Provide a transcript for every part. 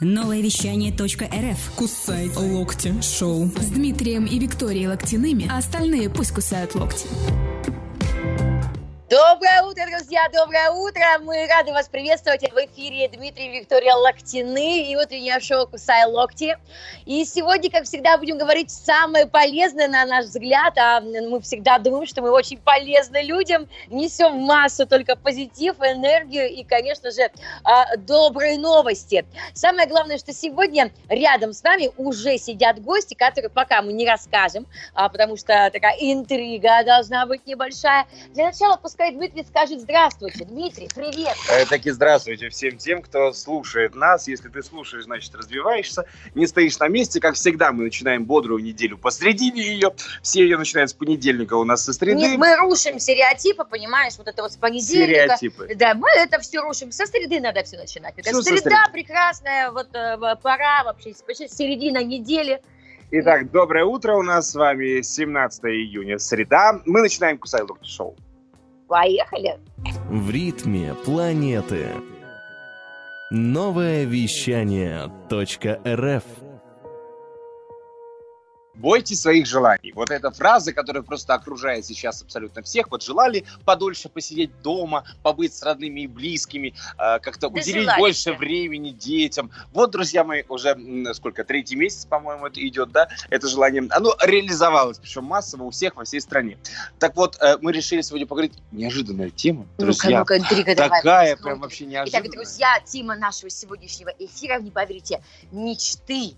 Новое вещание .рф. Кусай локти шоу. С Дмитрием и Викторией Локтяными, а остальные пусть кусают локти. Доброе утро, друзья, доброе утро. Мы рады вас приветствовать. В эфире Дмитрий Виктория Локтины и утреннее шоу «Кусай локти». И сегодня, как всегда, будем говорить самое полезное, на наш взгляд. А мы всегда думаем, что мы очень полезны людям, несем массу только позитив, энергию и, конечно же, а, добрые новости. Самое главное, что сегодня рядом с нами уже сидят гости, которые пока мы не расскажем, а, потому что такая интрига должна быть небольшая. Для начала пускай пускай Дмитрий скажет здравствуйте. Дмитрий, привет. Э, таки здравствуйте всем тем, кто слушает нас. Если ты слушаешь, значит развиваешься, не стоишь на месте. Как всегда, мы начинаем бодрую неделю посредине ее. Все ее начинают с понедельника у нас со среды. Нет, мы рушим стереотипы, понимаешь, вот это вот с понедельника. Стереотипы. Да, мы это все рушим. Со среды надо все начинать. Это со среда прекрасная, вот э, пора вообще, середина недели. Итак, доброе утро. У нас с вами 17 июня, среда. Мы начинаем Кусай Локти шоу. Поехали. В ритме планеты. Новое вещание .рф. Бойтесь своих желаний. Вот эта фраза, которая просто окружает сейчас абсолютно всех. Вот желали подольше посидеть дома, побыть с родными и близкими, э, как-то Да уделить желаете. больше времени детям. Вот, друзья мои, уже сколько, третий месяц, по-моему, это идет, да, это желание. Оно реализовалось, причем массово у всех во всей стране. Так вот, э, мы решили сегодня поговорить. Неожиданная тема, Ну-ка, друзья. ну-ка, интрига давай. Такая Ну, прям вообще Итак, неожиданная. друзья, тема нашего сегодняшнего эфира, не поверите, мечты.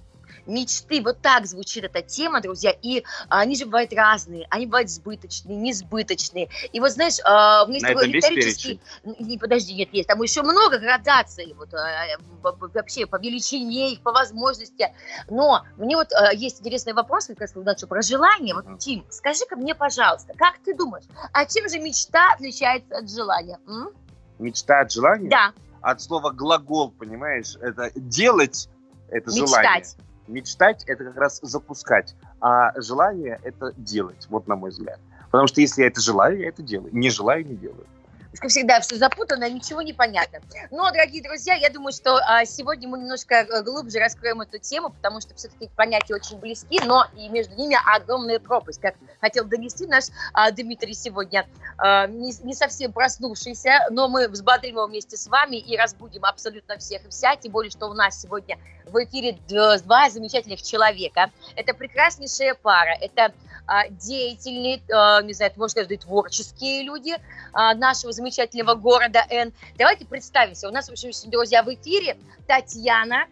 Мечты, вот так звучит эта тема, друзья, и они же бывают разные, они бывают сбыточные, несбыточные. И вот знаешь, а, у меня есть такой риторический... Не, подожди, нет, есть, там еще много градаций, вот, б- вообще по величине их, по возможности. Но мне вот э, есть интересный вопрос, как раз вот, про желание. Вот. Тим, скажи-ка мне, пожалуйста, как ты думаешь, а чем же мечта отличается от желания? м? Мечта от желания? Да, От слова глагол, понимаешь? Это делать, это желание. Мечтать. Это как раз запускать, а желание – это делать, вот на мой взгляд. Потому что если я это желаю, я это делаю. Не желаю, не делаю. Как всегда, все запутано, ничего не понятно. Но, дорогие друзья, я думаю, что а, сегодня мы немножко э, глубже раскроем эту тему, потому что все-таки понятия очень близки, но и между ними огромная пропасть. Как хотел донести наш а, Дмитрий сегодня, а, не, не совсем проснувшийся, но мы взбодрим его вместе с вами и разбудим абсолютно всех и вся, тем более, что у нас сегодня в эфире д- два замечательных человека. Это прекраснейшая пара, это а, деятельные, а, не знаю, можно сказать, творческие люди, а, нашего замечательного города Н. Давайте представимся. У нас, в общем, друзья, в эфире Татьяна.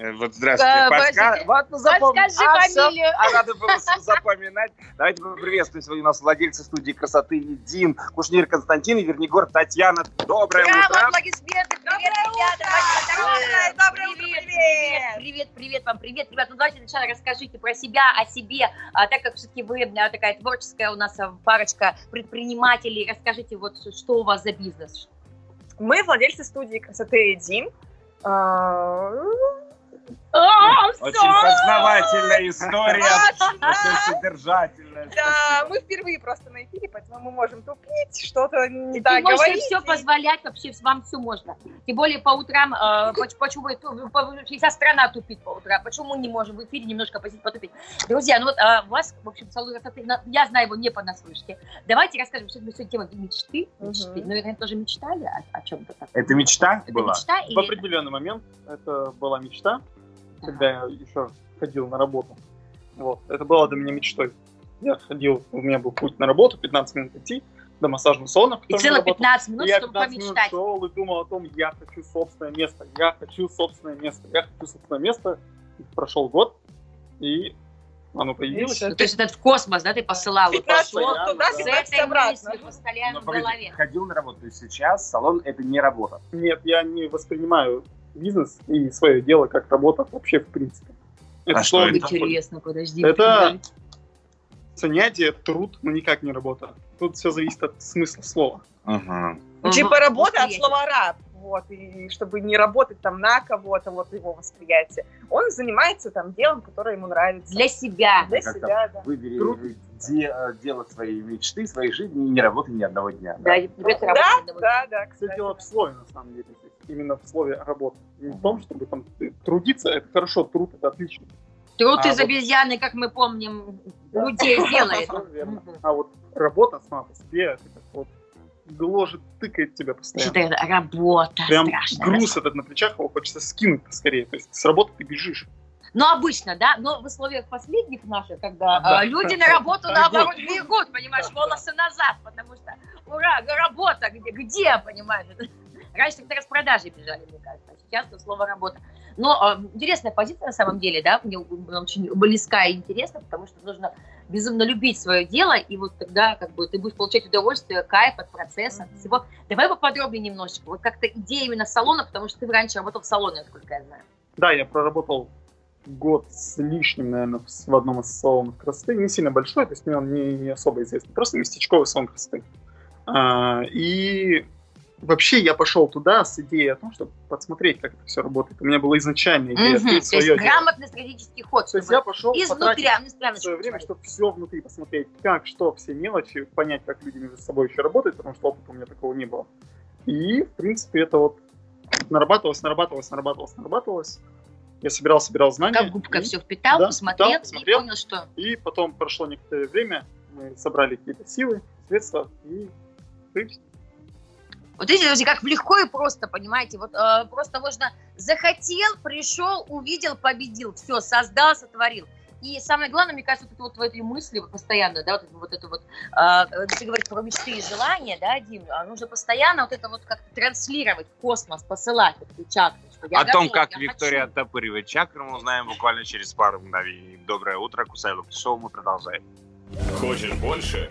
Э, Вот здравствуйте. Э, Подска- подождите. Вот, ну, запомни. Подскажи А, фамилию. А надо было запоминать. Давайте поприветствуем сегодня у нас владельца студии красоты Дин, Кушнир Константин и Вернигор Татьяна. Доброе Браво, утро. аплодисменты. Привет, ребята. Доброе, доброе утро, привет, привет. привет, привет вам, привет. Ребят, ну давайте сначала расскажите про себя, о себе, А, так как все-таки вы а, такая творческая у нас а, парочка предпринимателей. Расскажите, вот что у вас за бизнес? Мы владельцы студии красоты Дин. А, Очень познавательная история. Очень содержательная. Да, мы впервые просто на эфире, поэтому мы можем тупить, что-то не так можешь говорить. все позволять, вообще вам все можно. Тем более по утрам, э, поч- почему вся страна тупит по утрам, почему мы не можем в эфире немножко потупить? Друзья, ну вот у вас, в общем, салон красоты, я знаю его не понаслышке. Давайте расскажем, что это сегодня тема мечты, мечты. Ну, наверное, тоже мечтали о, чем-то таком. Это мечта была? В определенный момент это была мечта, когда я еще ходил на работу. Вот. Это было для меня мечтой. Я ходил, у меня был путь на работу, 15 минут идти до массажного салона. И я целых работал. 15 И минут, я чтобы 15 минут помечтать. шел и думал о том, я хочу собственное место, я хочу собственное место, я хочу собственное место. И прошел год, и оно появилось. Ну, то есть этот в космос, да, ты посылал. Вот 15 пошел минут туда, с 15 этой обратно. мыслью постоянно Ну, в голове. ходил на работу. То есть сейчас салон это не работа. Нет, я не воспринимаю бизнес и свое дело как работа вообще в принципе. А что слово это? Интересно, подожди. Это занятие, труд, но никак не работа. Тут все зависит от смысла слова. Ага. Ага, Типа работа от слова раб. Вот, и чтобы не работать там на кого-то, вот его восприятие. Он занимается там делом, которое ему нравится. Для себя. Для Как-то себя, да. Выбери Труд. де- э, дело своей мечты, своей жизни и не работай ни одного дня. Да, Да, домой. да, да, Все кстати. дело в слове, на самом деле. Именно в слове работа. Не в том, чтобы там э, трудиться, это хорошо, труд это отлично. Труд А из вот- обезьяны, как мы помним, Да. людей делает. А вот работа сама по себе, это как вот гложет, тыкает тебя постоянно. Что это работа Прям страшная. груз этот на плечах, его хочется скинуть поскорее. То есть с работы ты бежишь. Но обычно, да, но в условиях последних наших, когда Да. а, люди на работу наоборот бегут, понимаешь, волосы назад, потому что, ура, работа, где, где, понимаешь? Раньше как-то распродажи бежали, мне кажется, а сейчас тут слово работа. Но а, интересная позиция на самом деле, да, мне очень близка и интересна, потому что нужно безумно любить свое дело, и вот тогда как бы ты будешь получать удовольствие, кайф от процесса, от всего. Давай поподробнее немножечко, вот как-то идея именно салона, потому что ты раньше работал в салоне, насколько я знаю. Да, я проработал год с лишним, наверное, в одном из салонов красоты. Не сильно большой, то есть мне он не, не особо известный. Просто местечковый салон красоты. А, и вообще я пошел туда с идеей о том, чтобы посмотреть, как это все работает. У меня была изначальная идея Мгм, открыть То есть свое дело. грамотный стратегический ход. То есть я пошел Изнутря, изнутря свое время, чтобы все внутри посмотреть, как, что, все мелочи, понять, как люди между собой еще работают, потому что опыта у меня такого не было. И, в принципе, это вот нарабатывалось, нарабатывалось, нарабатывалось, нарабатывалось. Я собирал, собирал знания. Как губка и, все впитал, да, посмотрел, впитал, посмотрел. и понял, что... и потом прошло некоторое время, мы собрали какие-то силы, средства и появились. Вот видите, друзья, как легко и просто, понимаете, вот э, просто можно захотел, пришел, увидел, победил, все, создал, сотворил. И самое главное, мне кажется, вот это вот в этой мысли вот постоянно, да, вот, это- вот это вот, э, если говорить про мечты и желания, да, Дим, а нужно постоянно вот это вот как-то транслировать в космос, посылать вот эту чакру, что я О том, готов, как я Виктория хочу. оттопыривает чакру, мы узнаем буквально через пару мгновений. Доброе утро, Кусайлок Шоу, мы продолжаем. Хочешь больше?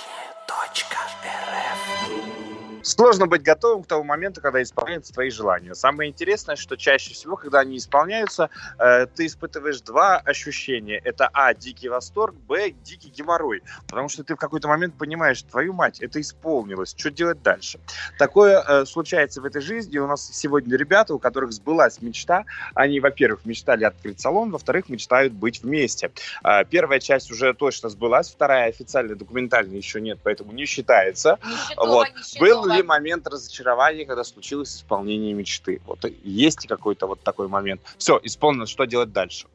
Сложно быть готовым к тому моменту, когда исполняются твои желания. Самое интересное, что чаще всего, когда они исполняются, э, ты испытываешь два ощущения. Это А, дикий восторг, Б, дикий геморрой. Потому что ты в какой-то момент понимаешь, твою мать, это исполнилось, что делать дальше? Такое э, случается в этой жизни. У нас сегодня ребята, у которых сбылась мечта. Они, во-первых, мечтали открыть салон, во-вторых, мечтают быть вместе. А, Первая часть уже точно сбылась, вторая официально документально еще нет, поэтому не считается. Нищетова, Вот. нищетова. Был ли момент разочарования, когда случилось исполнение мечты? Вот есть ли какой-то вот такой момент? Все, исполнено, что делать дальше?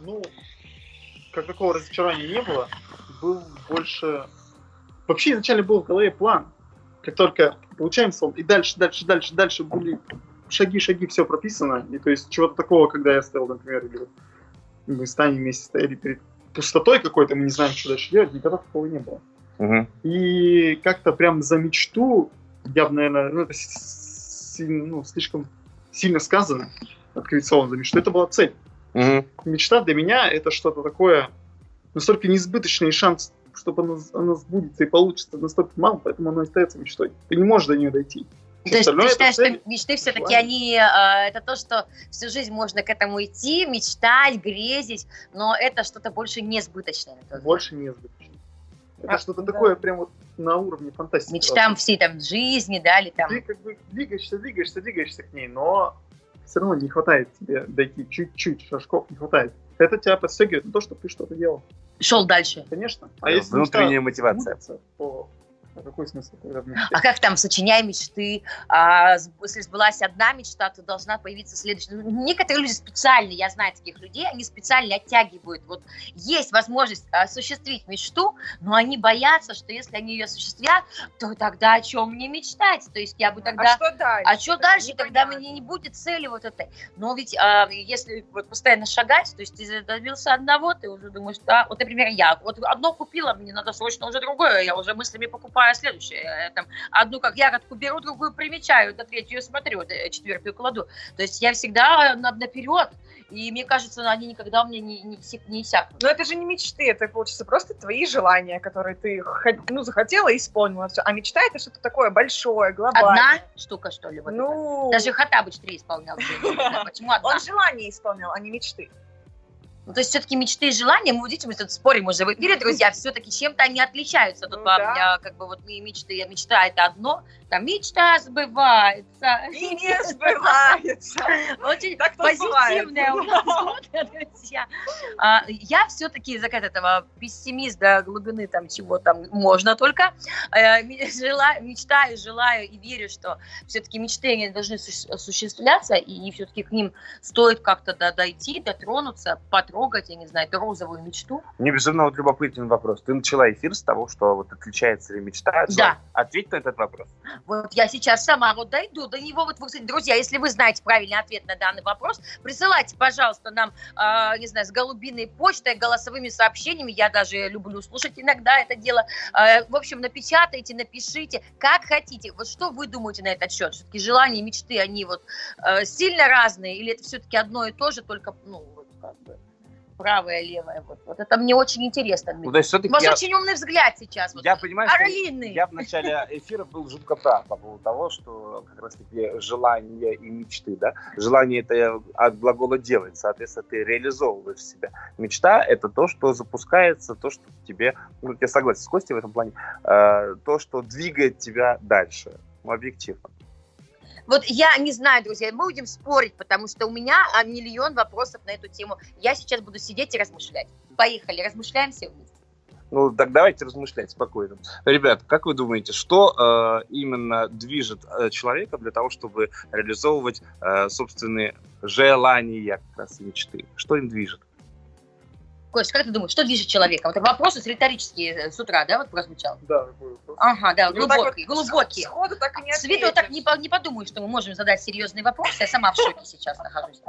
Ну, как такого разочарования не было. Был больше... Вообще изначально был в голове план. Как только получаем сон, и дальше, дальше, дальше, дальше были шаги, шаги, все прописано. И то есть чего-то такого, когда я стоял, например, или вот мы с Таней вместе стояли перед пустотой какой-то, мы не знаем, что дальше делать, никогда такого не было. И как-то прям за мечту, я бы, наверное, ну, это сильно, ну, слишком сильно сказано, открыть салон за мечту. Это была цель. Мечта для меня это что-то такое настолько неизбыточный шанс, чтобы оно, оно сбудется и получится настолько мало, поэтому оно остается мечтой. Ты не можешь до нее дойти. То есть ты считаешь, цель. что мечты все-таки они, э, это то, что всю жизнь можно к этому идти, мечтать, грезить, но это что-то больше несбыточное. Больше неизбыточно. Это А, что-то да. такое прям вот на уровне фантастики. Мечтам всей там жизни, да, или там... Ты как бы двигаешься, двигаешься, двигаешься к ней, но все равно не хватает тебе дойти чуть-чуть, шажков не хватает. Это тебя подстегивает на то, чтобы ты что-то делал. Шел дальше. Конечно. Э, внутренняя мотивация. сбудется, то а какой смысл тогда А как там, сочиняй мечты, а, если сбылась одна мечта, то должна появиться следующая. Ну, Некоторые люди специально, я знаю таких людей, они специально оттягивают. Вот есть возможность осуществить мечту, но они боятся, что если они ее осуществят, то тогда о чем мне мечтать? То есть я бы тогда... А что дальше? А что дальше? Тогда Непонятно. мне не будет цели вот этой. Но ведь а, если вот постоянно шагать, то есть ты добился одного, ты уже думаешь, да, вот, например, я вот одно купила, мне надо срочно уже другое, я уже мыслями покупаю следующее. Я там одну как ягодку беру, другую примечаю, до третью смотрю, до четвертую кладу. То есть я всегда на- наперед, и мне кажется, они никогда меня не, не, не иссякнут. Но это же не мечты, это, получится, просто твои желания, которые ты ну, захотела и исполнила. Всё. А мечта это что-то такое большое, глобальное. Одна штука, что ли? Вот это? Ну, Даже Хатабыч три исполнял. Почему одна? он желания исполнял, а не мечты. Ну, то есть все-таки мечты и желания, мы видите, мы тут спорим уже в эфире, друзья, все-таки чем-то они отличаются. Тут Ну вам, да. как бы вот мы мечты, мечта это одно, там мечта сбывается. И не сбывается. Очень Так позитивная у нас друзья. А, Я все-таки из-за этого пессимист до глубины там чего там можно только. э, ме- жела- Мечтаю, желаю и верю, что все-таки мечты они должны суще- осуществляться, и все-таки к ним стоит как-то до- дойти, дотронуться, потрогать, я не знаю, эту розовую мечту. Мне безумно вот любопытен вопрос. Ты начала эфир с того, что вот отличается ли мечта от Да. Ответь на этот вопрос. Вот я сейчас сама вот дойду до него. Вот, вы, кстати, друзья, если вы знаете правильный ответ на данный вопрос, присылайте, пожалуйста, нам, а, не знаю, с голубиной почтой, голосовыми сообщениями. Я даже люблю слушать иногда это дело. А, в общем, напечатайте, напишите, как хотите. Вот что вы думаете на этот счет? Все-таки желания, мечты, они вот э, сильно разные? Или это все-таки одно и то же, только, ну, вот как бы правое, левое? Вот, вот это мне очень интересно. Ну, все-таки У вас я, очень умный взгляд сейчас. Вот. я понимаю, что Орлиный. я в начале эфира был жутко прав по поводу того, что как раз-таки желания и мечты, да. Желание это от глагола делать, соответственно, ты реализовываешь себя. Мечта это то, что запускается, то, что тебе, ну, я согласен с Костей в этом плане, э, то, что двигает тебя дальше, объективно. Вот я не знаю, друзья, мы будем спорить, потому что у меня а, миллион вопросов на эту тему. Я сейчас буду сидеть и размышлять. Поехали, размышляем все вместе. Ну, так давайте размышлять спокойно. Ребят, как вы думаете, что э, именно движет э, человека для того, чтобы реализовывать э, собственные желания, как раз мечты? Что им движет? Кость, как ты думаешь, что движет человеком? Это вопросы риторические э, с утра, да, вот прозвучал? Да, такой вопрос. Ага, да, Ну, так вот глубокие, глубокие. Сходу так и не С виду так ответишь. не, не подумаю, что мы можем задать серьезный вопрос. Я сама в шоке сейчас нахожусь.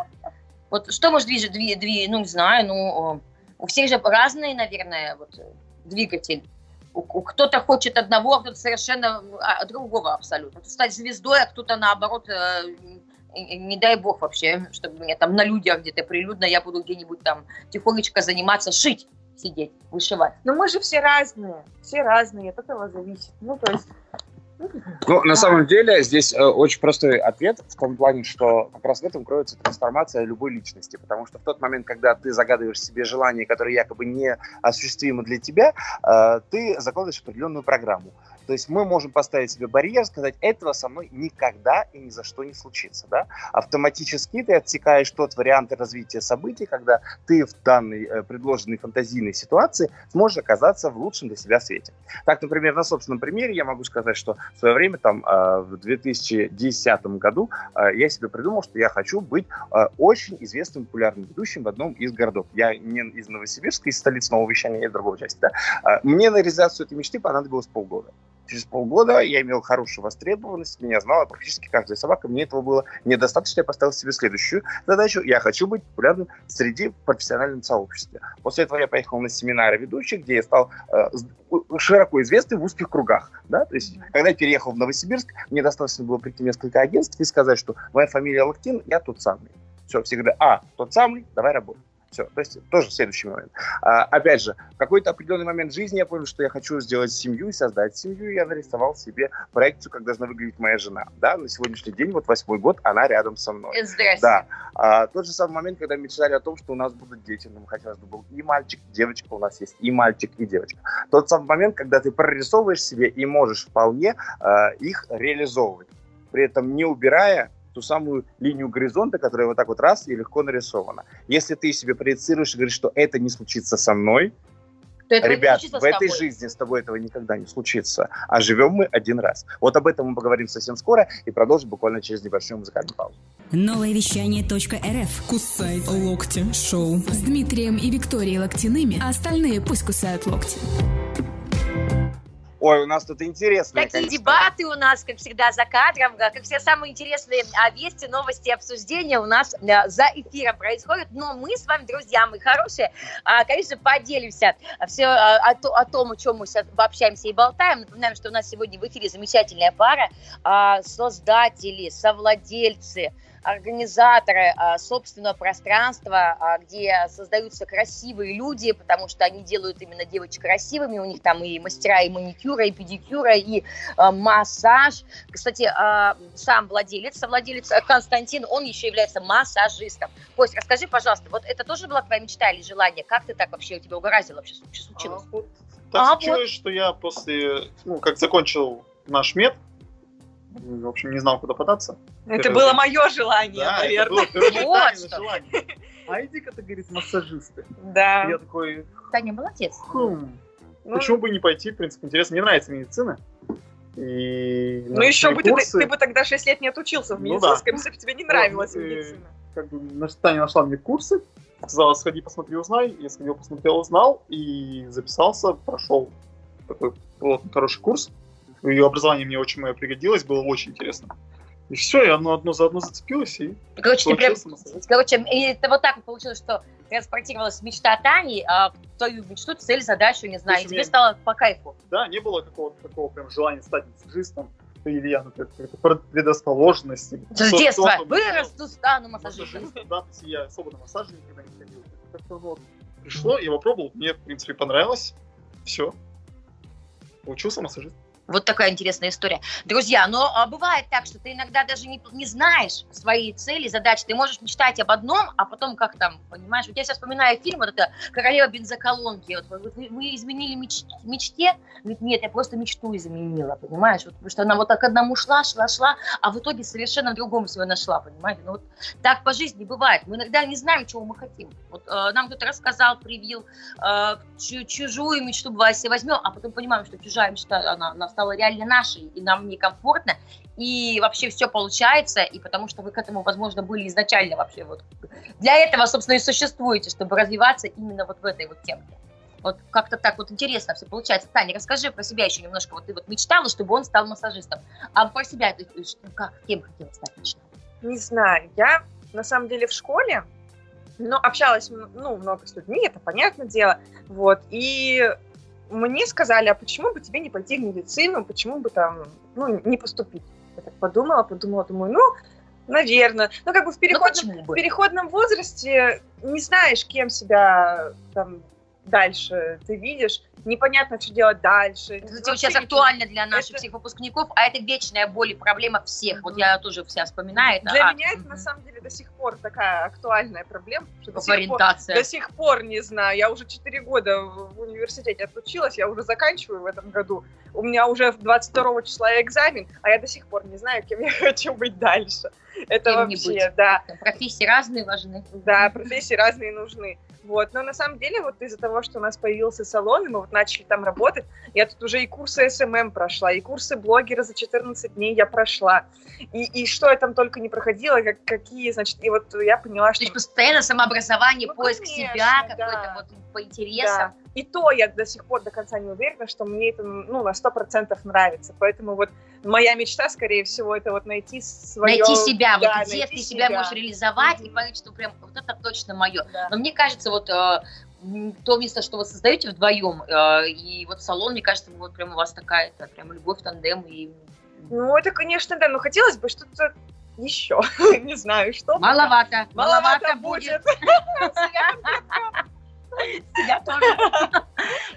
Вот что может движет, дви, дви- ну, не знаю, ну, у всех же разные, наверное, вот, э, двигатель. Кто-то хочет одного, а кто-то совершенно а, другого абсолютно. Кто-то стать звездой, а кто-то наоборот, э, и- не дай бог вообще, чтобы мне там на людях где-то прилюдно, я буду где-нибудь там тихонечко заниматься, шить, сидеть, вышивать. Но мы же все разные. Все разные. От этого зависит. Ну, то есть... Ну, на самом деле, здесь э, очень простой ответ в том плане, что как раз в этом кроется трансформация любой личности. Потому что в тот момент, когда ты загадываешь себе желание, которое якобы не осуществимо для тебя, э, ты закладываешь определенную программу. То есть мы можем поставить себе барьер, сказать, этого со мной никогда и ни за что не случится. Да? Автоматически ты отсекаешь тот вариант развития событий, когда ты в данной э, предложенной фантазийной ситуации сможешь оказаться в лучшем для себя свете. Так, например, на собственном примере я могу сказать, что в свое время, там, э, в 2010 году, э, я себе придумал, что я хочу быть очень известным популярным ведущим в одном из городов. Я не из Новосибирска, из столицы нового вещания, я из другого части. Да? Мне на реализацию этой мечты понадобилось полгода. Через полгода я имел хорошую востребованность, меня знала практически каждая собака. Мне этого было недостаточно. Я поставил себе следующую задачу. Я хочу быть популярным среди профессиональном сообществе. После этого я поехал на семинары ведущих, где я стал э, широко известный в узких кругах. Да? То есть, когда я переехал в Новосибирск, мне достаточно было прийти в несколько агентств и сказать, что моя фамилия Лактин, я тот самый. Все, все говорят, а, тот самый, давай работай. Все, то есть тоже следующий момент. А, опять же, в какой-то определенный момент жизни я понял, что я хочу сделать семью и создать семью. Я нарисовал себе проекцию, как должна выглядеть моя жена. Да, на сегодняшний день, вот восьмой год, она рядом со мной. Э, Здрасте. Да. А, тот же самый момент, когда мечтали о том, что у нас будут дети. Нам хотелось бы был и мальчик, и девочка. У нас есть и мальчик, и девочка. Тот самый момент, когда ты прорисовываешь себе и можешь вполне а, их реализовывать. При этом не убирая ту самую линию горизонта, которая вот так вот раз и легко нарисована. Если ты себе проецируешь и говоришь, что это не случится со мной, То не ребят, в этой тобой. жизни с тобой этого никогда не случится. А живем мы один раз. Вот об этом мы поговорим совсем скоро и продолжим буквально через небольшую музыкальную паузу. Новое вещание .рф. Кусай локти шоу. С Дмитрием и Викторией Локтяными, а остальные пусть кусают локти. Ой, у нас тут интересные, Такие конечно. дебаты у нас, как всегда, за кадром, да, как все самые интересные а, вести, новости, обсуждения у нас а, за эфиром происходят. Но мы с вами, друзья, мы хорошие, а, конечно, поделимся все а, о, о том, о чем мы сейчас общаемся и болтаем. Напоминаем, что у нас сегодня в эфире замечательная пара, создатели, совладельцы организаторы а, собственного пространства, а, где создаются красивые люди, потому что они делают именно девочек красивыми, у них там и мастера, и маникюра, и педикюра, и а, массаж. Кстати, а, сам владелец, совладелец э, Константин, он еще является массажистом. Кость, расскажи, пожалуйста, вот это тоже была твоя мечта или желание? Как ты так вообще, у тебя угораздило вообще, что случилось? А, вот так А, случилось, что я после, ну, как закончил наш мед, в общем, не знал, куда податься. Это Это было мое желание, Да, это наверное. было первое Вот что. желание. А иди-ка, ты, говорит, массажисты. Да. Я такой, Таня, молодец. хм, Ну, почему бы не пойти, в принципе, интересно. Мне нравится медицина. И Ну еще бы ты, ты бы тогда 6 лет не отучился в Ну медицинском, если бы тебе не Вот, нравилась и- медицина. как бы на- Таня нашла мне курсы, сказала, сходи, посмотри, узнай. Я сходил, посмотрел, узнал и записался, прошел такой плотный, хороший курс. Ее образование мне очень мое пригодилось, было очень интересно. И все, и оно одно за одно зацепилось, и Короче, ты прям. Короче, и это вот так вот получилось, что транспортировалась мечта Тани, а в твою мечту, цель, задачу, не знаю, и тебе мне- стало по кайфу. Да, не было какого-то такого прям желания стать массажистом. Или я, какая-то предрасположенность. С то- детства то, вырасту, стану массажистом. Да, то есть я особо на массаже никогда не ходил. Как-то вот пришло, я попробовал, мне, в принципе, понравилось. Все. Получился массажист. Вот такая интересная история. Друзья, но а, бывает так, что ты иногда даже не, не знаешь свои цели, задачи. Ты можешь мечтать об одном, а потом как там, понимаешь? Вот я сейчас вспоминаю фильм, вот это «Королева бензоколонки». Вот, вы, вы- изменили меч- мечте? Нет, я просто мечту изменила, понимаешь? Вот, потому что она вот так одному шла, шла, шла, а в итоге совершенно в другом себя нашла, понимаете? Ну вот так по жизни бывает. Мы иногда не знаем, чего мы хотим. Вот э, нам кто-то рассказал, привил э, чу- чужую мечту, бывает, себе возьмем, а потом понимаем, что чужая мечта, она, она стала реально нашей, и нам некомфортно, и вообще все получается, и потому что вы к этому, возможно, были изначально вообще вот. Для этого, собственно, и существуете, чтобы развиваться именно вот в этой вот темке. Вот как-то так вот интересно все получается. Таня, расскажи про себя еще немножко. Вот ты вот мечтала, чтобы он стал массажистом. А про себя ты как, кем хотела стать мечтала? Не знаю, я на самом деле в школе, но общалась, ну, много с людьми, это понятное дело, вот, и мне сказали, а почему бы тебе не пойти в медицину, почему бы там, ну, не поступить? Я так подумала, подумала, думаю, ну, наверное, ну, как бы в Ну переходном, почему в переходном возрасте не знаешь, кем себя там дальше ты видишь, непонятно, что делать дальше. Это Вообще сейчас ничего. актуально для наших Это- всех выпускников, а это вечная боль и проблема всех. Вот я тоже вся вспоминаю это. Для а, меня это на самом деле до сих пор такая актуальная проблема, что до сих, пор, до сих пор не знаю. Я уже 4 года в университете отучилась, я уже заканчиваю в этом году. У меня уже 22 числа экзамен, а я до сих пор не знаю, кем я хочу быть дальше. Это Кем не вообще, да. Профессии разные важны. Да, профессии разные нужны. Вот. Но на самом деле, вот из-за того, что у нас появился салон, и мы вот начали там работать, я тут уже и курсы СММ прошла, и курсы блогера за 14 дней я прошла. И, и что я там только не проходила, как, какие, значит, и вот я поняла, То что... есть постоянно самообразование, Ну, поиск конечно, себя, да. какой-то вот по Да. И то я до сих пор до конца не уверена, что мне это ну, на 100% нравится. Поэтому вот моя мечта, скорее всего, это вот найти свое... Найти себя, да, вот где найти ты себя, себя. можешь реализовать и Мгм. понять, что прям вот это точно мое. Да. Но мне кажется, вот э, то место, что вы создаете вдвоем, э, и вот салон, мне кажется, вот прям у вас такая это прям любовь, тандем и Ну, это, конечно, да, но хотелось бы что-то еще. Не знаю, что. маловато, Маловато будет. Я тоже.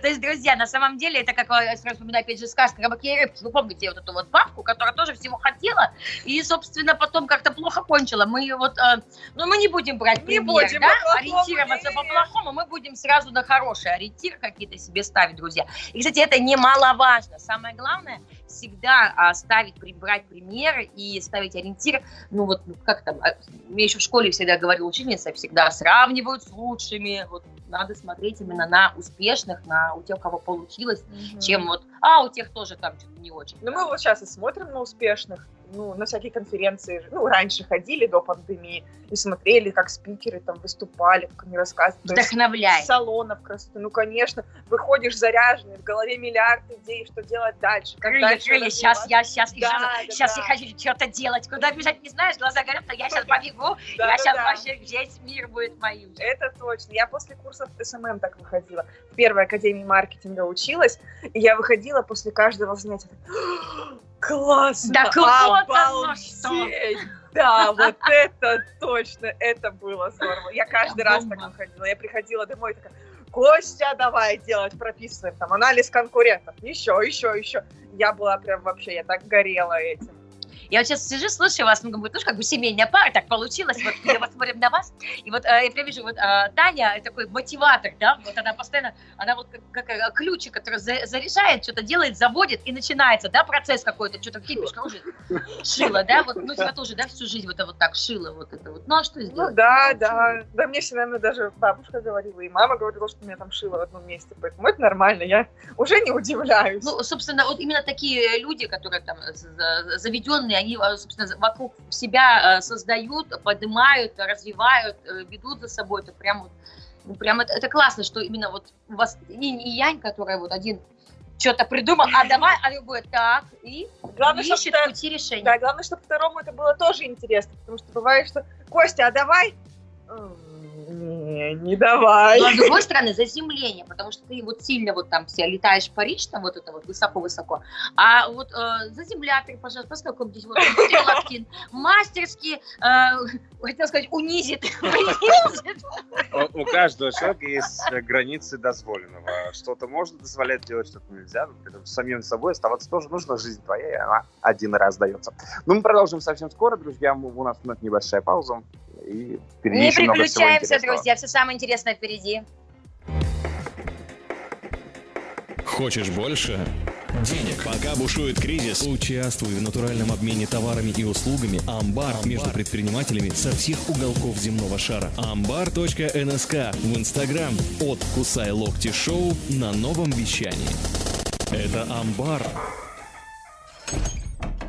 То есть, друзья, на самом деле, это как, я сразу вспоминаю, опять же, сказка «Рыбаки и рыбки». Вы помните вот эту вот бабку, которая тоже всего хотела, и, собственно, потом как-то плохо кончила. Мы ее вот, э, ну, мы не будем брать Не пример, будем да, по-плохому, ориентироваться не. по-плохому, мы будем сразу на хороший ориентир какие-то себе ставить, друзья. И, кстати, это немаловажно. Самое главное, всегда а, ставить, брать примеры и ставить ориентир. Ну, вот, ну, как там, а, мне еще в школе всегда говорила учительница, всегда сравнивают с лучшими. Вот надо смотреть именно на успешных, на у тех, у кого получилось, чем вот, а у тех тоже там что-то не очень. Ну, мы вот сейчас и смотрим на успешных, ну, на всякие конференции, ну, раньше ходили до пандемии и смотрели, как спикеры там выступали, как они рассказывают. Вдохновляет. салонов красоты. Ну, конечно, выходишь заряженный, в голове миллиард идей, что делать дальше. как Крылья, дальше крылья, сейчас я, сейчас, Да, да, сейчас да. я хочу что-то делать. Куда бежать не знаешь, глаза горят, а я сейчас побегу, Да, я да, сейчас да. вообще, весь мир будет моим. Это точно. Я после курсов СММ так выходила. В первой академии маркетинга училась, и я выходила после каждого занятия. Классно! Да вот оно обалдеть!» Да, вот это точно, это было здорово. Я каждый раз так выходила. Я приходила домой такая, Костя, давай делать, прописываем там анализ конкурентов. Еще, еще, еще. Я была прям вообще, я так горела этим. Я вот сейчас сижу, слушаю вас, ну, как бы, тоже как бы семейная пара, так получилось, вот я вот смотрим на вас, и вот э, я прям вижу, вот э, Таня такой мотиватор, да, вот она постоянно, она вот как, как э, ключик, который за, заряжает, что-то делает, заводит, и начинается, да, процесс какой-то, что-то кипишка уже шила, да, вот, ну, тебя тоже, да, всю жизнь вот это вот так шила, вот это вот, ну, а что Ну сделать? да, да. Да мне все, наверное, даже бабушка говорила, и мама говорила, что меня там шила в одном месте. Поэтому это нормально, я уже не удивляюсь. Ну, собственно, вот именно такие люди, которые там за- заведенные, они, э, собственно, вокруг себя э, создают, поднимают, развивают, э, ведут за собой. Это прям вот, ну, прям это, это классно, что именно вот у вас инь и янь, которая вот один что-то придумал, а давай, а другой так, и Главное, ищет втор- пути решения. Да, главное, чтобы второму это было тоже интересно, потому что бывает, что Костя, а давай? Не, не давай. Но с другой стороны, заземление, потому что ты вот сильно вот там все летаешь в Париж, там вот это вот высоко-высоко, а вот э, заземляторы, пожалуйста, поскольку здесь вот Лапкин мастерски, э, хотел сказать, унизит, унизит. У, каждого человека есть э, границы дозволенного. Что-то можно дозволять делать, что-то нельзя. Но при этом с самим собой оставаться тоже нужно. Жизнь твоя, и она один раз дается. Ну, мы продолжим совсем скоро, друзья. Мы- У нас у нас небольшая пауза. И Не переключаемся, друзья, все самое интересное впереди. Хочешь больше? Денег. Пока бушует кризис, участвуй в натуральном обмене товарами и услугами «Амбар» между предпринимателями со всех уголков земного шара. Амбар.нск в Инстаграм от «Кусай локти шоу» на новом вещании. Это «Амбар».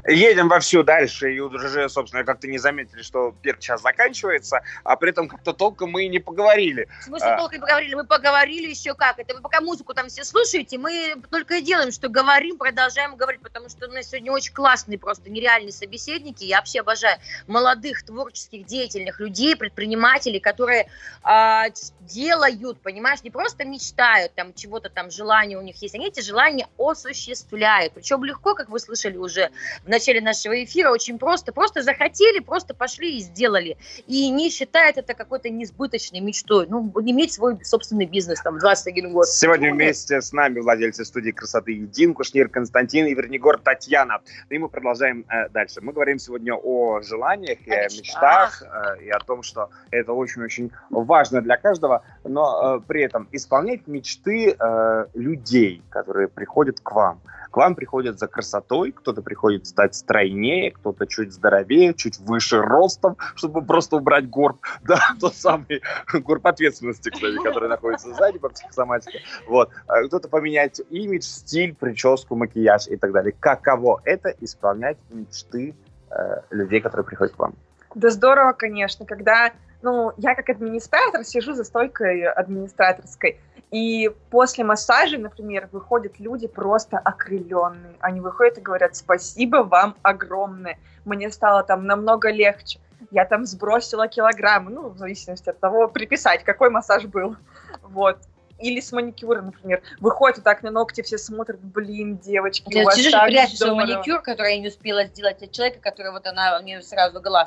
Едем вовсю дальше, и уже, собственно, как-то не заметили, что первый час заканчивается, а при этом как-то толком мы и не поговорили. В смысле, А. только и поговорили? Мы поговорили еще как? Это вы пока музыку там все слушаете, мы только и делаем, что говорим, продолжаем говорить, потому что у нас сегодня очень классные, просто нереальные собеседники. Я вообще обожаю молодых, творческих, деятельных людей, предпринимателей, которые а, делают, понимаешь, не просто мечтают, там чего-то там, желания у них есть, они эти желания осуществляют. Причем легко, как вы слышали уже в начале нашего эфира, очень просто. Просто захотели, просто пошли и сделали. И не считают это какой-то несбыточной мечтой. Ну, иметь свой собственный бизнес там в 21 год. Сегодня вместе с нами владельцы студии красоты Дин Кушнир, Константин и Вернигор Татьяна. И мы продолжаем э, дальше. Мы говорим сегодня о желаниях и о О мечтах, э, и о том, что это очень-очень важно для каждого, но э, при этом исполнять мечты э, людей, которые приходят к вам. К вам приходят за красотой, кто-то приходит стать стройнее, кто-то чуть здоровее, чуть выше ростом, чтобы просто убрать горб, да, тот самый горб ответственности, кстати, который находится сзади по психосоматике. Вот. А Кто-то поменять имидж, стиль, прическу, макияж и так далее. Каково это исполнять мечты э, людей, которые приходят к вам? Да здорово, конечно, когда, ну, я как администратор сижу за стойкой администраторской, и после массажа, например, выходят люди просто окрыленные. Они выходят и говорят, спасибо вам огромное, мне стало там намного легче. Я там сбросила килограммы, ну, в зависимости от того, приписать, какой массаж был. Вот. Или с маникюра, например. Выходят вот так на ногти, все смотрят, блин, девочки, у Ты вас сидишь и так прячешь свой здорово». маникюр, который я не успела сделать от человека, который вот она, у нее сразу глаз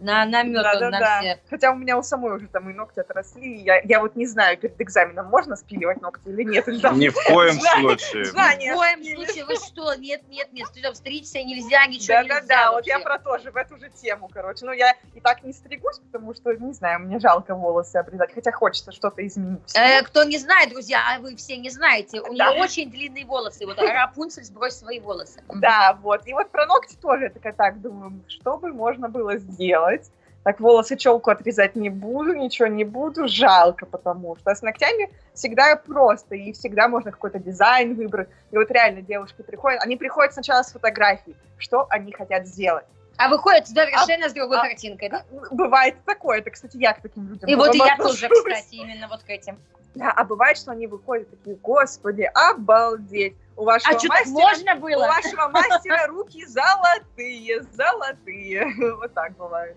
на наметан на все. Хотя у меня у самой уже там и ногти отросли. Я, я вот не знаю, перед экзаменом можно спиливать ногти или нет. Или там- Ни в коем случае. Ни в коем случае, вы что, нет, нет, нет, стричься нельзя, ничего нельзя Да-да-да, вот я про то же, в эту же тему, короче. Ну, я и так не стригусь, потому что, не знаю, мне жалко волосы обрезать, хотя хочется что-то изменить. Э, кто не знает, друзья, а вы все не знаете, у Да. нее очень длинные волосы. Вот Рапунцель, сбрось свои волосы. Да, вот. И вот про ногти тоже я так, думаю, что бы можно было сделать? Так, волосы, челку отрезать не буду, ничего не буду, жалко, потому что с ногтями всегда просто, и всегда можно какой-то дизайн выбрать. И вот реально девушки приходят, они приходят сначала с фотографией, что они хотят сделать. А выходит совершенно с другой а- картинкой, да? Бывает такое, это, кстати, я к таким людям И вот и я тоже, кстати, именно вот к этим. Да, а бывает, что они выходят такие, господи, обалдеть, у вашего А что, мастера... можно У было? вашего мастера руки золотые, золотые. Вот так бывает.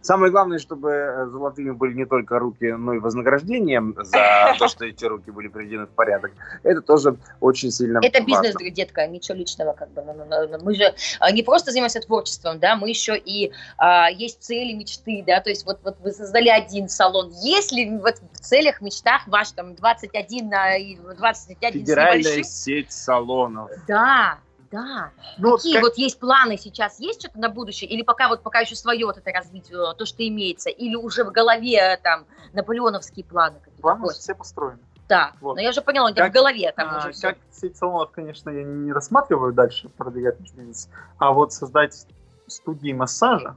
Самое главное, чтобы э, золотыми были не только руки, но и вознаграждением за то, что эти руки были приведены в порядок. Это тоже очень сильно Это бизнес, важно. детка, ничего личного, как бы. Ну, ну, ну, Мы же а, не просто занимаемся творчеством, да, мы еще и а, есть цели, мечты, да, то есть вот, вот вы создали один салон. Если вот в целях, мечтах ваш там 21 на и 21 с Федеральная сеть салонов. да, да. Ну, вот Какие как- вот есть планы сейчас? Есть что-то на будущее? Или пока вот пока еще свое вот это развить, э, то, что имеется? Или уже в голове э, там наполеоновские планы? какие-то? планы Вот. все построены. Да, Вот. но я уже поняла, Как- в голове там А, уже всё. как сеть салонов, конечно, я не рассматриваю дальше продвигать бизнес, а вот создать студии массажа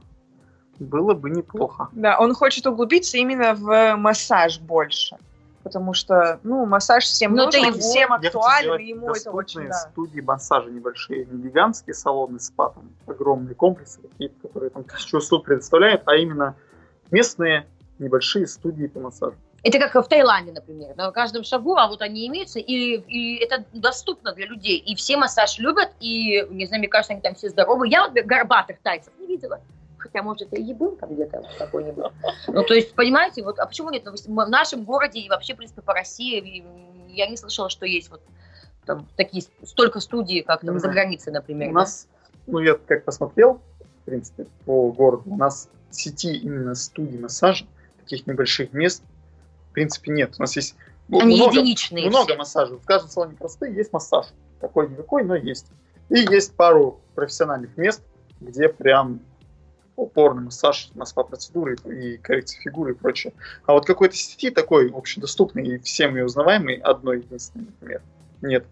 было бы неплохо. Да, он хочет углубиться именно в массаж больше. Потому что, ну, массаж всем Ну, нужен, это его- всем актуален, и ему это очень доступные да. студии массажа небольшие, не гигантские салоны спа, там, огромные комплексы какие-то, которые там тысячу услуг предоставляют, а именно местные небольшие студии по массажу. Это как в Таиланде, например. На каждом шагу, а вот они имеются, и, и это доступно для людей. И все массаж любят, и, не знаю, мне кажется, они там все здоровы. Я вот горбатых тайцев не видела. Хотя, может, это и ебун там где-то какой-нибудь. Ну, то есть, понимаете, вот, а почему нет? Ну, В нашем городе и вообще, в принципе, по России я не слышала, что есть вот там такие столько студий, как там за границей, например. У да? нас, ну я как посмотрел, в принципе, по городу, у нас сети именно студий массажа, таких небольших мест, в принципе, нет. У нас есть ну, Они много, единичные. много все. массажей. В каждом салоне красоты есть массаж. Какой-никакой, но есть. И есть пару профессиональных мест, где прям упорный массаж, на спа-процедуры и коррекция фигуры и прочее. А вот какой-то сети такой общедоступный и всем и узнаваемый, одной единственной, например, нет.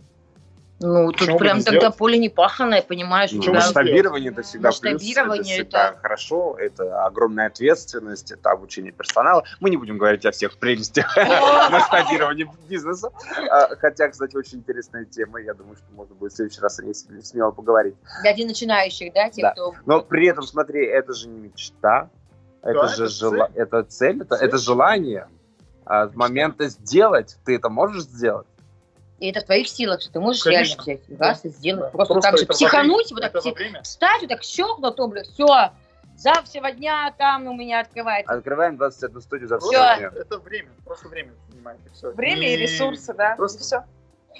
Ну, тут бы прям тогда сделать? поле не паханое, понимаешь? Ну, тебя- масштабирование это всегда плюс, это Масштабирование всегда это- хорошо, это огромная ответственность, это обучение персонала. Мы не будем говорить о всех прелестях масштабирования бизнеса, А, хотя, кстати, очень интересная тема, я думаю, что можно будет в следующий раз о ней смело поговорить. Для начинающих, да, тех, Да. кто... Но при этом, смотри, это же не мечта, это же это цель, это, Цель. это желание. А с момента сделать, ты это можешь сделать? И это в твоих силах, что ты можешь Конечно. реально взять раз и сделать. Да. Просто, так же психануть, время- вот так пси- встать, вот так щелкнул, то, блин, все, завтрашнего дня там у меня открывается. Открываем 21 студию за Просто Всё. все Это время, просто время занимает. и всё. Время и ресурсы, да. Просто Все.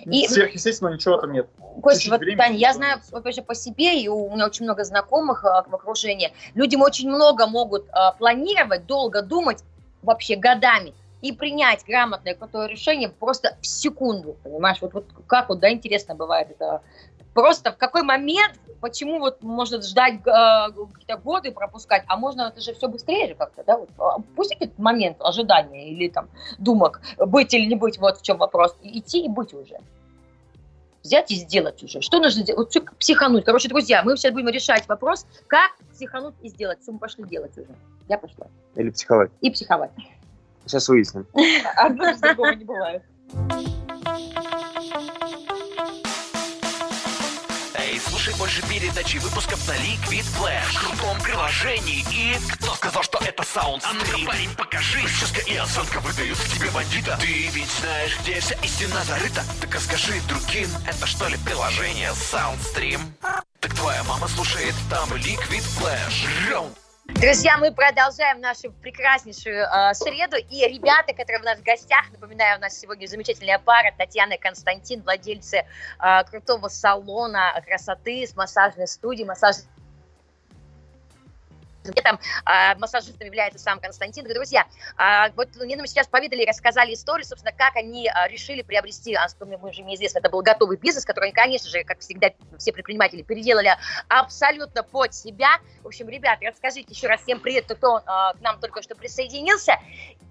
И- сверхъестественного ничего там нет. Костя, вот, времени, Таня, я знаю, опять же, по себе, и у меня очень много знакомых а, в окружении. Люди очень много могут а, планировать, долго думать, вообще годами, и принять грамотное, крутое решение просто в секунду, понимаешь? Вот, вот как вот, да, интересно бывает это. Просто в какой момент, почему вот можно ждать э, какие-то годы пропускать, а можно это же все быстрее же как-то, да? Вот, а, пусть этот момент ожидания или там думок, быть или не быть, вот в чем вопрос, идти и быть уже взять и сделать уже. Что нужно сделать? Вот психануть. Короче, друзья, мы сейчас будем решать вопрос, как психануть и сделать. Все, мы пошли делать уже. Я пошла. Или психовать. И психовать. Сейчас выясним. Одно другого не бывает. Эй, слушай больше передачи выпусков на Liquid Flash в крутом приложении. И кто сказал, что это саунд А ну парень, покажи. Прическа и осанка выдают к тебе бандита. Ты ведь знаешь, где вся истина зарыта. Так расскажи другим, это что ли приложение Soundstream? Так твоя мама слушает там Liquid Flash. Раунд. Друзья, мы продолжаем нашу прекраснейшую э, среду. И ребята, которые у нас в гостях, напоминаю, у нас сегодня замечательная пара Татьяна и Константин, владельцы э, крутого салона красоты с массажной студией, массаж где там а, массажистом является сам Константин. Говорю, Друзья, а, вот они нам сейчас поведали и рассказали историю, собственно, как они а, решили приобрести, а, что мне уже неизвестно, это был готовый бизнес, который они, конечно же, как всегда, все предприниматели переделали абсолютно под себя. В общем, ребята, расскажите еще раз всем привет, кто а, к нам только что присоединился,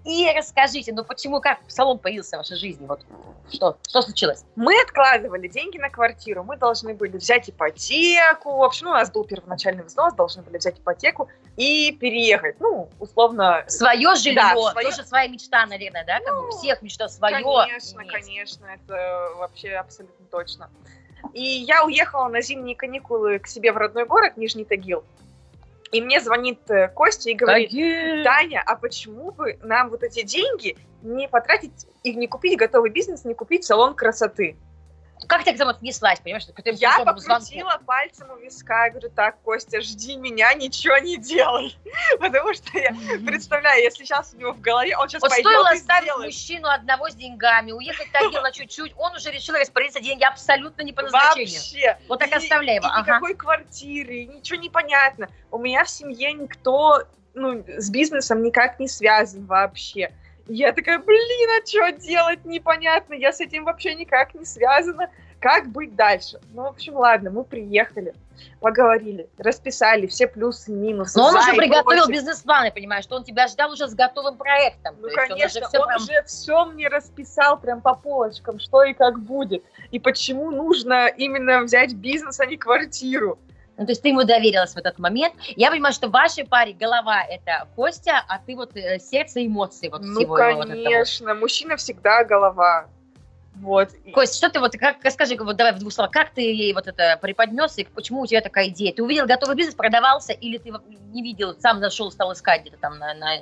и расскажите, ну почему, как салон появился в вашей жизни, вот что, что случилось? Мы откладывали деньги на квартиру, мы должны были взять ипотеку, в общем, ну, у нас был первоначальный взнос, должны были взять ипотеку и переехать, ну, условно. Свое жилье, Да, свое. тоже своя мечта, наверное, да, как бы у всех мечта свое. Конечно, иметь. конечно, это вообще абсолютно точно. И я уехала на зимние каникулы к себе в родной город, Нижний Тагил. И мне звонит э, Костя и говорит, Таня, а почему бы нам вот эти деньги не потратить и не купить готовый бизнес, не купить салон красоты? Как ты к этому отнеслась, понимаешь? К этому Я телефонному звонку? покрутила пальцем у виска, я говорю, так, Костя, жди меня, ничего не делай. Потому что я представляю, если сейчас у него в голове, он сейчас Вот пойдет стоило оставить сделает. мужчину одного с деньгами, уехать так на чуть-чуть, он уже решил распорядиться деньги абсолютно не по назначению. Вообще. Вот так И- оставляй его, и ага. никакой квартиры, ничего не понятно. У меня в семье никто ну, с бизнесом никак не связан вообще. Я такая, блин, а что делать, непонятно, я с этим вообще никак не связана. Как быть дальше? Ну, в общем, ладно, мы приехали, поговорили, расписали все плюсы, минусы. Но он уже приготовил бизнес-план, я понимаю, что он тебя ждал уже с готовым проектом. Ну, есть он уже конечно, всё он прям- уже все мне расписал прям по полочкам, что и как будет. И почему нужно именно взять бизнес, а не квартиру. Ну, то есть ты ему доверилась в этот момент. Я понимаю, что в вашей паре голова – это Костя, а ты вот э, сердце, эмоции вот Ну, всего его вот этого. конечно, мужчина всегда голова. Вот. Кость, что ты вот, как, расскажи, вот давай в двух словах, как ты ей вот это преподнес и почему у тебя такая идея? Ты увидел готовый бизнес, продавался, или ты вот не видел, сам зашел, стал искать где-то там на... на,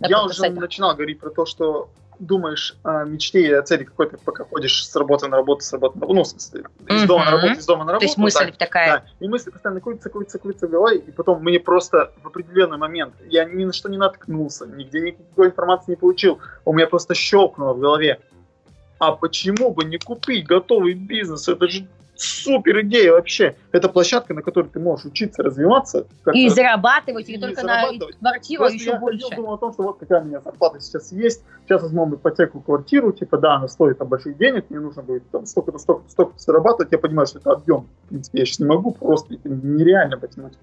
на Я уже сайтах? начинал говорить про то, что думаешь о мечте и о цели какой-то, пока ходишь с работы на работу, с работы на работу, ну, в смысле, из дома на работу, из дома на То работу. есть мысль так. такая. Да, и мысли постоянно крутятся, крутятся, крутятся в голове, и потом мне просто в определенный момент, я ни на что не наткнулся, нигде никакой информации не получил, у меня просто щелкнуло в голове. А почему бы не купить готовый бизнес? Это же супер идея вообще. Это площадка, на которой ты можешь учиться, развиваться. И зарабатывать, и, только на зарабатывать. квартиру, а Просто еще я больше. ходил, думал о том, что вот какая у меня зарплата сейчас есть, сейчас возьму ипотеку квартиру, типа, да, она стоит там больших денег, мне нужно будет там столько-то, столько-то, столько зарабатывать, я понимаю, что это объем, в принципе, я сейчас не могу, просто это нереально потянуть.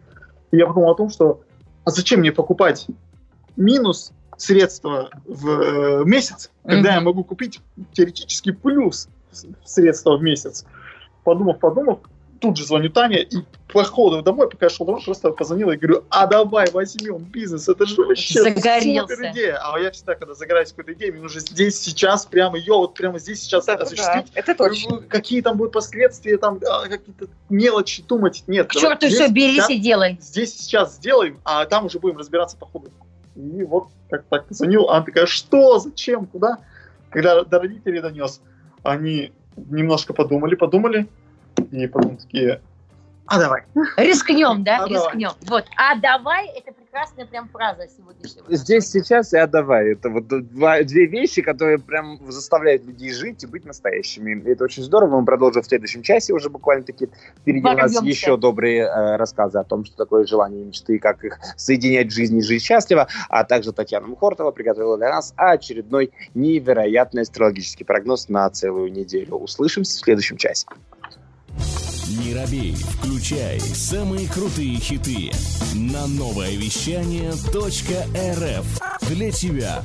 И я подумал о том, что, а зачем мне покупать минус средства в э, месяц, когда Мгм. я могу купить теоретически плюс средства в месяц. Подумав, подумав, тут же звоню Тане, и по ходу домой, пока я шел домой, просто позвонила и говорю, а давай возьмем бизнес, это же вообще Загорелся. супер идея. А я всегда, когда загораюсь какой-то идеей, мне нужно здесь, сейчас, прямо ее, вот прямо здесь, сейчас Это осуществить. да, это точно. Какие там будут последствия, там а, какие-то мелочи думать. Нет, К черту все, берись и делай. здесь сейчас сделаем, а там уже будем разбираться по ходу. И вот как так звонил, она такая, что, зачем, куда? Когда до родителей донес, они немножко подумали, подумали, и потом такие, а давай. Рискнем, да? А давай. Рискнем. Вот. А давай, это прекрасная прям фраза сегодняшнего. Здесь, сейчас и отдавай. Это вот два, две вещи, которые прям заставляют людей жить и быть настоящими. И это очень здорово. Мы продолжим в следующем часе уже буквально-таки. Впереди у нас еще добрые э, рассказы о том, что такое желание и мечты, как их соединять в жизни и жить счастливо. А также Татьяна Мухортова приготовила для нас очередной невероятный астрологический прогноз на целую неделю. Услышимся в следующем часе. Не робей, включай самые крутые хиты на новое вещание .рф для тебя.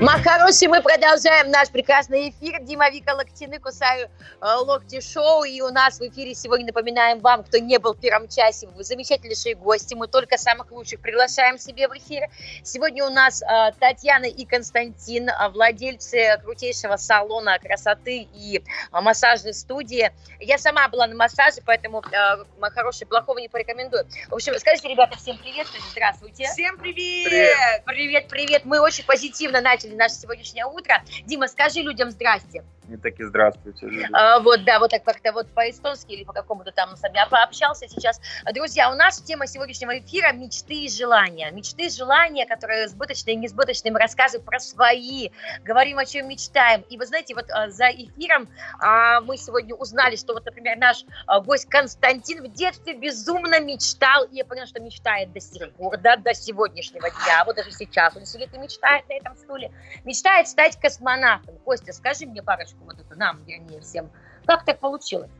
Махароши, мы продолжаем наш прекрасный эфир. Дима Вика Локтины, Кусаю э, Локти Шоу. И у нас в эфире сегодня, напоминаем вам, кто не был в первом часе, вы замечательнейшие гости. Мы только самых лучших приглашаем себе в эфир. Сегодня у нас э, Татьяна и Константин, э, владельцы крутейшего салона красоты и э, массажной студии. Я сама была на массаже, поэтому э, Махароши плохого не порекомендую. В общем, скажите, ребята, всем привет, здравствуйте. Всем привет! Привет. Привет, привет. Мы очень позитивно начали наше сегодняшнее утро. Дима, скажи людям здрасте. И таки здравствуйте. А, вот, да, вот так как-то вот по-эстонски или по какому-то там с вами пообщался сейчас. Друзья, у нас тема сегодняшнего эфира – мечты и желания. Мечты и желания, которые сбыточные и несбыточные. Мы рассказываем про свои, говорим, о чем мечтаем. И вы знаете, вот а, за эфиром а, мы сегодня узнали, что вот, например, наш а, гость Константин в детстве безумно мечтал, и я поняла, что мечтает до сих пор, да, до сегодняшнего дня. Вот даже сейчас он сидит и мечтает на этом стуле. Мечтает стать космонавтом. Костя, скажи мне парочку, вот это нам, вернее, всем. Как так получилось?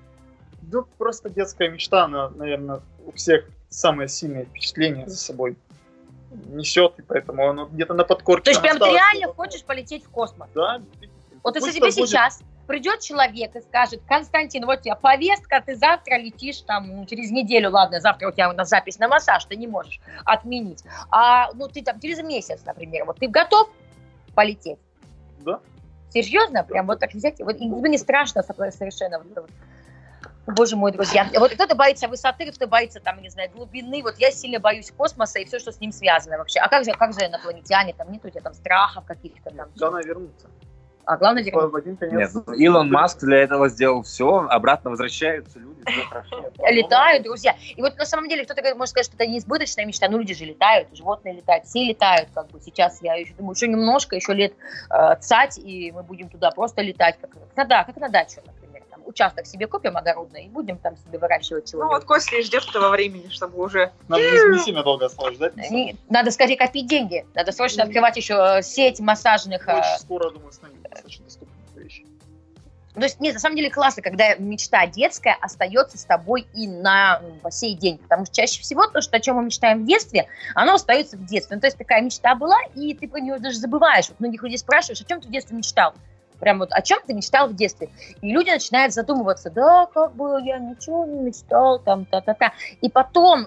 Ну, просто детская мечта, она, наверное, у всех самое сильное впечатление за собой несет, и поэтому оно где-то на подкорке То есть прям ты реально хочешь полететь в космос? Да. Вот если тебе будет- сейчас придет человек и скажет, Константин, вот у тебя повестка, ты завтра летишь там ну, через неделю, ладно, завтра у тебя на запись на массаж, ты не можешь отменить. А ну ты там через месяц, например, вот ты готов полететь? Да. Серьезно? Прям вот так взять? Вот, и не страшно такое совершенно? Вот вот. Боже мой, друзья. Вот кто-то боится высоты, кто боится, там, не знаю, глубины. Вот я сильно боюсь космоса и все, что с ним связано вообще. А как же, как же инопланетяне? Там нет у тебя там страхов каких-то там? Да, она вернутся. А главное вернуть. В один конец. Нет, Илон Маск для этого сделал все, обратно возвращаются люди. Летают, друзья. И вот на самом деле кто-то может сказать, что это неизбыточная мечта. Ну, люди же летают, животные летают, все летают. Как бы сейчас я еще думаю, еще немножко, еще лет э, цать, и мы будем туда просто летать, как, как на, да, как на дачу, например. Там, участок себе купим огородный и будем там себе выращивать его. Ну вот Костя ждет этого времени, чтобы уже... Надо не, не сильно долго осталось ждать. Не- Надо скорее копить деньги. Надо срочно открывать еще э, сеть массажных. э, Очень скоро, думаю, станет достаточно вещь. То есть, нет, на самом деле классно, когда мечта детская остается с тобой и на по сей день. Потому что чаще всего то, что, о чем мы мечтаем в детстве, оно остается в детстве. Ну, то есть такая мечта была, и ты про нее даже забываешь. Вот многих людей спрашиваешь, о чем ты в детстве мечтал? Прям вот о чем ты мечтал в детстве? И люди начинают задумываться, да, как бы я ничего не мечтал, там, та-та-та. И потом, э,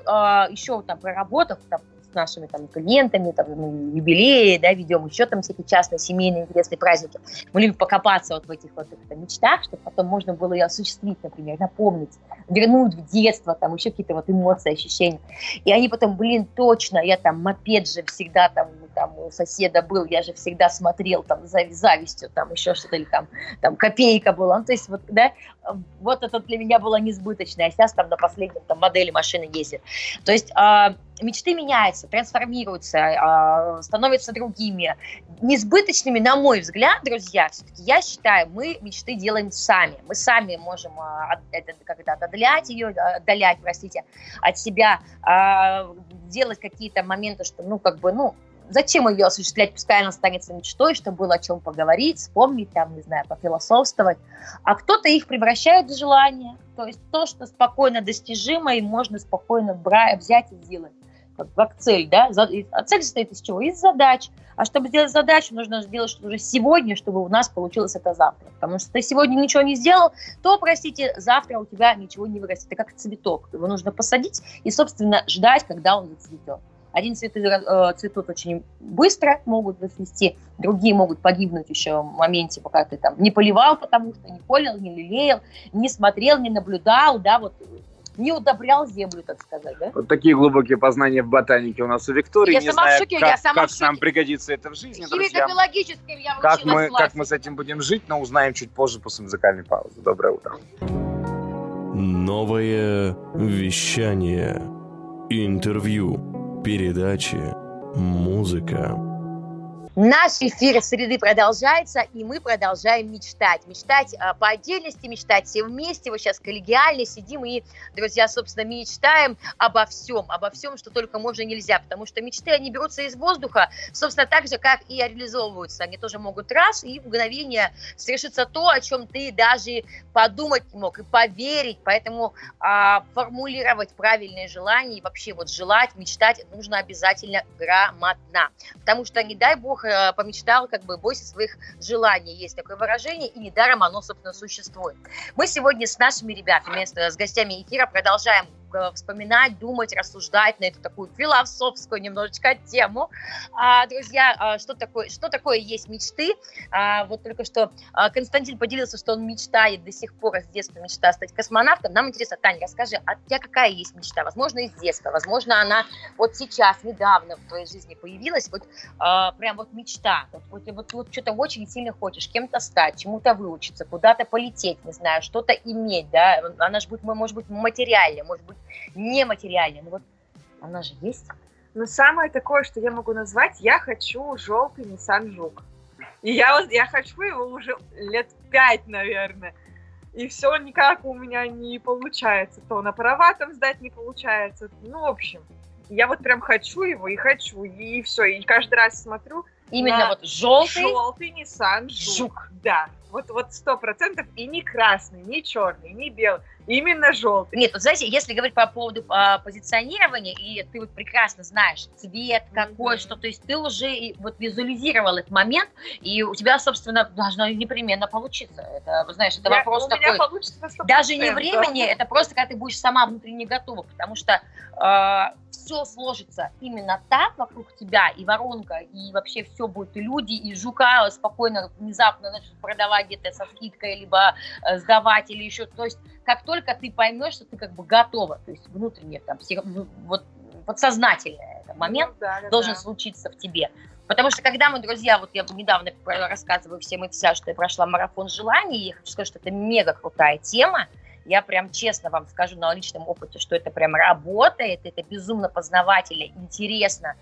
еще там проработав там, нашими там клиентами, там, ну, юбилеи, да, ведем еще там всякие частные, семейные, интересные праздники. Мы любим покопаться вот в этих вот там, мечтах, чтобы потом можно было ее осуществить, например, напомнить, вернуть в детство, там, еще какие-то вот эмоции, ощущения. И они потом, блин, точно, я там мопед же всегда там, там у соседа был, я же всегда смотрел там за завистью, там еще что-то, или там, там копейка была. Ну, то есть вот, да, вот это для меня было несбыточное. А сейчас там на последнем там модели машины ездит. То есть а, мечты меняются, трансформируются, а, становятся другими. Несбыточными, на мой взгляд, друзья, все-таки я считаю, мы мечты делаем сами. Мы сами можем а, это, как-то отдалять ее, отдалять, простите, от себя, а, делать какие-то моменты, что, ну, как бы, ну, зачем ее осуществлять, пускай она останется мечтой, чтобы было о чем поговорить, вспомнить, там, не знаю, пофилософствовать. А кто-то их превращает в желание. То есть то, что спокойно достижимо и можно спокойно бра- взять и сделать. Как, как цель, да? А цель состоит из чего? Из задач. А чтобы сделать задачу, нужно сделать что-то уже сегодня, чтобы у нас получилось это завтра. Потому что ты сегодня ничего не сделал, то, простите, завтра у тебя ничего не вырастет. Это как цветок. Его нужно посадить и, собственно, ждать, когда он зацветет. Один цветы э, цветут очень быстро, могут зацвести, другие могут погибнуть еще в моменте, пока ты там не поливал, потому что не полил, не лелеял, не смотрел, не наблюдал, да, вот не удобрял землю, так сказать, да? Вот такие глубокие познания в ботанике у нас у Виктории. Я Не сама в знаю, шоке, как, я сама как в нам шоке. пригодится это в жизни, друзья. Я Как мы, в как мы с этим будем жить, но узнаем чуть позже после музыкальной паузы. Доброе утро. Новое вещание. Интервью. Передачи. Музыка. Наш эфир среды продолжается, и мы продолжаем мечтать. Мечтать а, по отдельности, мечтать все вместе. Вот сейчас коллегиально сидим и, друзья, собственно, мечтаем обо всем, обо всем, что только можно нельзя. Потому что мечты, они берутся из воздуха, собственно, так же, как и реализовываются. Они тоже могут раз, и в мгновение совершится то, о чем ты даже подумать не мог, и поверить. Поэтому а, формулировать правильные желания и вообще вот желать, мечтать нужно обязательно грамотно. Потому что, не дай бог, э, помечтал, как бы бойся своих желаний. Есть такое выражение, и недаром оно, собственно, существует. Мы сегодня с нашими ребятами, с, гостями эфира продолжаем вспоминать, думать, рассуждать на эту такую философскую немножечко тему. А, друзья, а, что такое, что такое есть мечты? А, вот только что Константин поделился, что он мечтает до сих пор, с детства мечта стать космонавтом. Нам интересно, Таня, расскажи, а у тебя какая есть мечта? Возможно, из детства, возможно, она вот сейчас, недавно в твоей жизни появилась, вот прям вот мечта, вот, вот, вот, вот что-то очень сильно хочешь, кем-то стать, чему-то выучиться, куда-то полететь, не знаю, что-то иметь, да, она же будет, может быть, материальная, может быть, нематериальная, но вот она же есть. Но самое такое, что я могу назвать, я хочу желтый Nissan Жук. И я, вот- я хочу его уже лет пять, наверное. И все никак у меня не получается. То на права там сдать не получается. Ну, в общем, я вот прям хочу его и хочу. И все. И каждый раз смотрю. Именно вот желтый Желтый Nissan Жук. Да. Вот вот сто процентов. И не красный, не черный, не белый. Именно желтый. Нет, вот знаете, если говорить по поводу а, позиционирования, и ты вот прекрасно знаешь цвет какой, Мгм. что, то есть ты уже и вот визуализировал этот момент, и у тебя, собственно, должно непременно получиться. Это, знаешь, это Я- вопрос у меня такой, получится на 100%. даже не времени, это просто когда ты будешь сама внутренне готова, потому что все сложится именно так вокруг тебя, и воронка, и вообще все будет, и люди, и жука спокойно, внезапно начнут продавать где-то со скидкой, либо э, сдавать, или еще, то есть как только ты поймешь, что ты как бы готова, то есть внутренне, там, псих- вот подсознательный этот момент, Ну да, да, должен да. случиться в тебе. Потому что когда мы, друзья, вот я недавно рассказываю всем и вся, что я прошла марафон желаний, я хочу сказать, что это мега крутая тема, я прям честно вам скажу на личном опыте, что это прям работает, это безумно познавательно, интересно,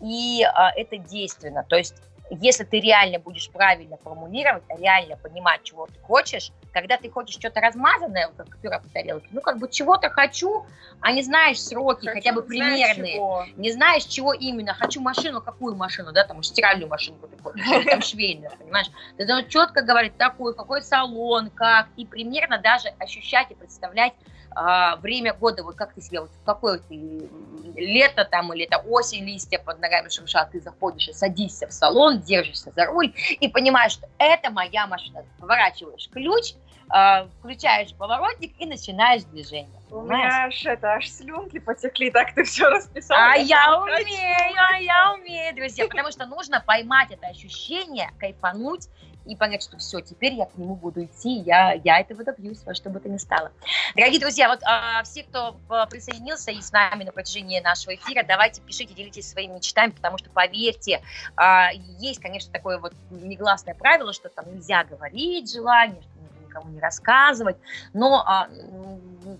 и а, это действенно. То есть если ты реально будешь правильно формулировать, реально понимать, чего ты хочешь, когда ты хочешь что-то размазанное, как пюре по тарелке, ну, как бы чего-то хочу, а не знаешь сроки, хочу, хотя бы примерные, знаешь не знаешь, чего именно, хочу машину, какую машину, да, там, стиральную машинку ты хочешь, там, швейную, понимаешь, ты должен четко говорить, такой, какой салон, как, и примерно даже ощущать и представлять, а, время года, вот как ты себе, вот какое ты, лето там или это осень, листья под ногами шуршат, ты заходишь и садишься в салон, держишься за руль и понимаешь, что это моя машина. Поворачиваешь ключ, э, включаешь поворотник и начинаешь движение. У меня аж это, аж слюнки потекли, так ты все расписал. А я умею, а я умею, друзья, потому что нужно поймать это ощущение, кайфануть и понять, что все, теперь я к нему буду идти, я, я этого добьюсь, во что бы то ни стало. Дорогие друзья, вот а, все, кто а, присоединился и с нами на протяжении нашего эфира, давайте пишите, делитесь своими мечтами, потому что, поверьте, а, есть, конечно, такое вот негласное правило, что там нельзя говорить желание, что никому не рассказывать, но... А,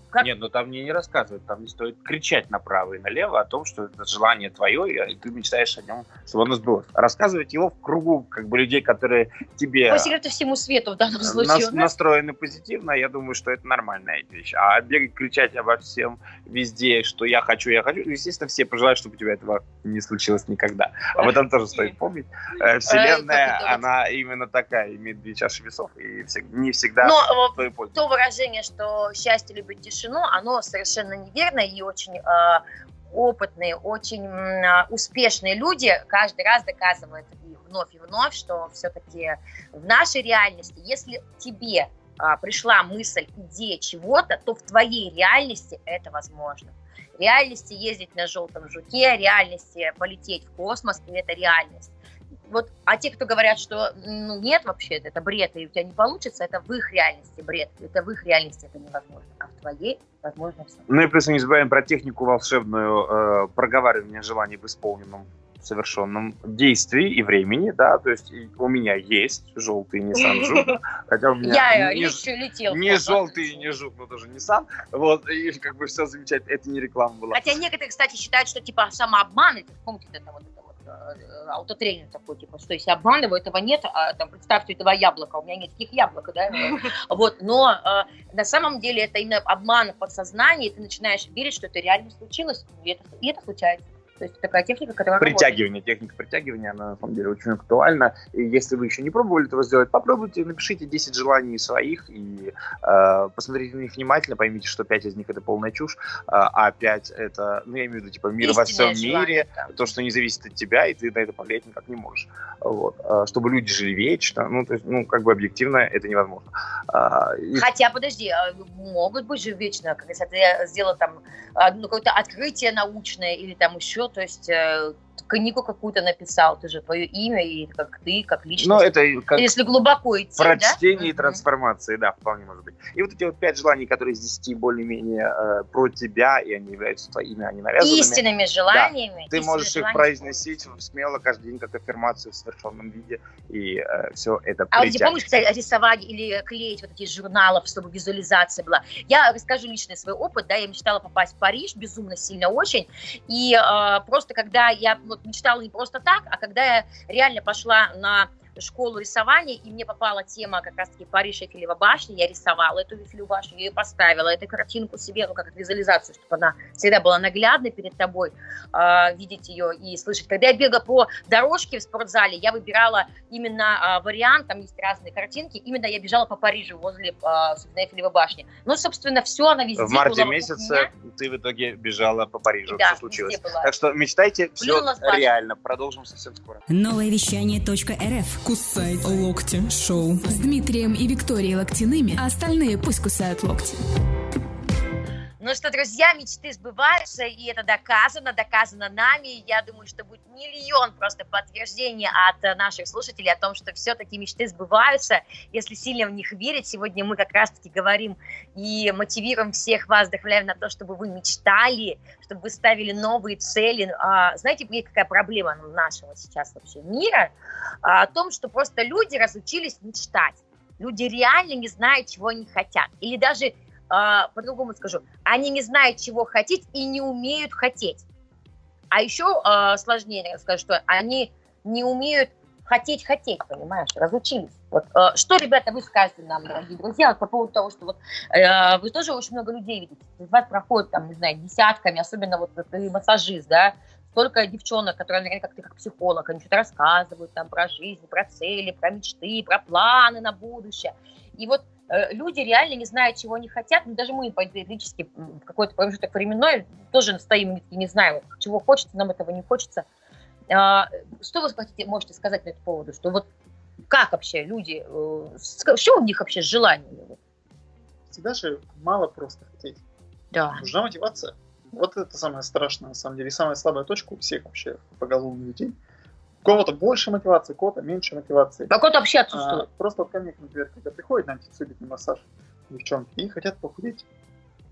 как... Нет, ну там мне не рассказывают, там не стоит кричать направо и налево о том, что это желание твое, и ты мечтаешь о нем, чтобы оно сбылось. Рассказывать его в кругу как бы людей, которые тебе... По секрету всему свету в данном случае. Нас, настроены позитивно, я думаю, что это нормальная вещь. А бегать, кричать обо всем везде, что я хочу, я хочу, естественно, все пожелают, чтобы у тебя этого не случилось никогда. Об этом тоже стоит помнить. Э, вселенная, она именно такая, имеет две чаши весов, и не всегда но то выражение, что счастье любит тишину, оно совершенно неверно и очень э, опытные, очень э, успешные люди каждый раз доказывают и вновь и вновь, что все-таки в нашей реальности, если тебе э, пришла мысль, идея чего-то, то в твоей реальности это возможно. В реальности ездить на желтом жуке, реальности полететь в космос, и это реальность вот, а те, кто говорят, что ну, нет вообще, это бред, и у тебя не получится, это в их реальности бред, это в их реальности это невозможно, а в твоей возможно все. Ну и плюс не забываем про технику волшебную, э, проговаривание желаний в исполненном совершенном действии и времени, да, то есть у меня есть желтый Nissan Juke, хотя у меня я не, летел не желтый и не Juke, но тоже Nissan, вот, и как бы все замечательно, это не реклама была. Хотя некоторые, кстати, считают, что типа самообман, это, помните, это вот Э, аутотренинг такой, типа, что если обманываю, этого нет, а там, представьте, этого яблока, у меня нет таких яблок, да, вот, но э, на самом деле это именно обман подсознания, и ты начинаешь верить, что это реально случилось, и это, и это случается. То есть такая техника, которая Притягивание, работает. техника притягивания, она на самом деле очень актуальна. И если вы еще не пробовали этого сделать, попробуйте, напишите 10 желаний своих и э, посмотрите на них внимательно, поймите, что 5 из них это полная чушь, э, а 5 это, ну я имею в виду, типа мир Истинное во всем желание, мире, да. то, что не зависит от тебя, и ты на это повлиять никак не можешь. Вот. Э, чтобы люди жили вечно, ну, то есть, ну, как бы объективно это невозможно. Э, и... Хотя, подожди, а могут быть же вечно, если ты сделал там ну, какое-то открытие научное или там еще то есть э, книгу какую-то написал, ты же твое имя и как ты, как личность. Ну, это как Если глубоко идти, Прочтение да? и трансформации, да, вполне может быть. И вот эти вот пять желаний, которые из десяти более-менее э, про тебя, и они являются твоими, они навязанными. Истинными желаниями. Да. Ты можешь их произносить смело каждый день как аффирмацию в совершенном виде, и э, все это А вот ты помнишь, кстати, рисовать или клеить вот эти журналов, чтобы визуализация была? Я расскажу личный свой опыт, да, я мечтала попасть в Париж, безумно сильно очень, и э, просто когда я вот мечтала не просто так, а когда я реально пошла на школу рисования, и мне попала тема как раз-таки Париж Эйфелева башня, я рисовала эту Эйфелеву башню, я ее поставила, эту картинку себе, ну, как визуализацию, чтобы она всегда была наглядной перед тобой, э, видеть ее и слышать. Когда я бегала по дорожке в спортзале, я выбирала именно э, вариант, там есть разные картинки, именно я бежала по Парижу возле э, Эйфелевой башни. Ну, собственно, все, она везде В марте была месяце ты в итоге бежала по Парижу, да, все случилось. Так что мечтайте, все реально. Продолжим совсем скоро. Новое вещание .рф Кусай локти шоу. С Дмитрием и Викторией Локтяными, а остальные пусть кусают локти. Ну что, друзья, мечты сбываются, и это доказано, доказано нами. Я думаю, что будет миллион просто подтверждений от э, наших слушателей о том, что все-таки мечты сбываются, если сильно в них верить. Сегодня мы как раз-таки говорим и мотивируем всех вас, вдохновляем на то, чтобы вы мечтали, чтобы вы ставили новые цели. А, знаете, какая проблема нашего сейчас вообще мира? А, о том, что просто люди разучились мечтать. Люди реально не знают, чего они хотят. Или даже а, по-другому скажу, они не знают, чего хотеть и не умеют хотеть. А еще а, сложнее скажу, что они не умеют хотеть хотеть, понимаешь, разучились. Вот, э, что, ребята, вы скажете нам, дорогие друзья, вот по поводу того, что вот э, вы тоже очень много людей видите, вас проходит там, не знаю, десятками, особенно вот ты массажист, да, столько девчонок, которые, наверное, как ты как психолог, они что-то рассказывают там про жизнь, про цели, про мечты, про планы на будущее. И вот люди реально не знают, чего они хотят. Ну, даже мы периодически в какой-то промежуток временной тоже стоим и не знаем, чего хочется, нам этого не хочется. А, что вы хотите, можете сказать по этому поводу? Что вот как вообще люди, э, что у них вообще желание? Всегда же мало просто хотеть. Да. Нужна мотивация. Вот это самое страшное, на самом деле, и самая слабая точка у всех вообще поголовных людей кого-то больше мотивации, у кого-то меньше мотивации. А кого-то вообще отсутствует. А, просто вот ко мне, например, когда приходят на антисубитный массаж девчонки и хотят похудеть.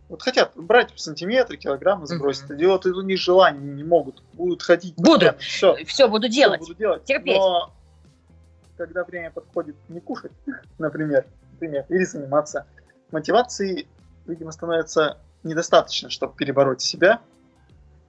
Вот хотят брать сантиметры, килограммы сбросить. Mm-hmm. делают это не желание, не могут. Будут ходить. Буду. Все. Все буду делать. Все буду делать. Терпеть. Но когда время подходит не кушать, например, например, или заниматься, мотивации, видимо, становится недостаточно, чтобы перебороть себя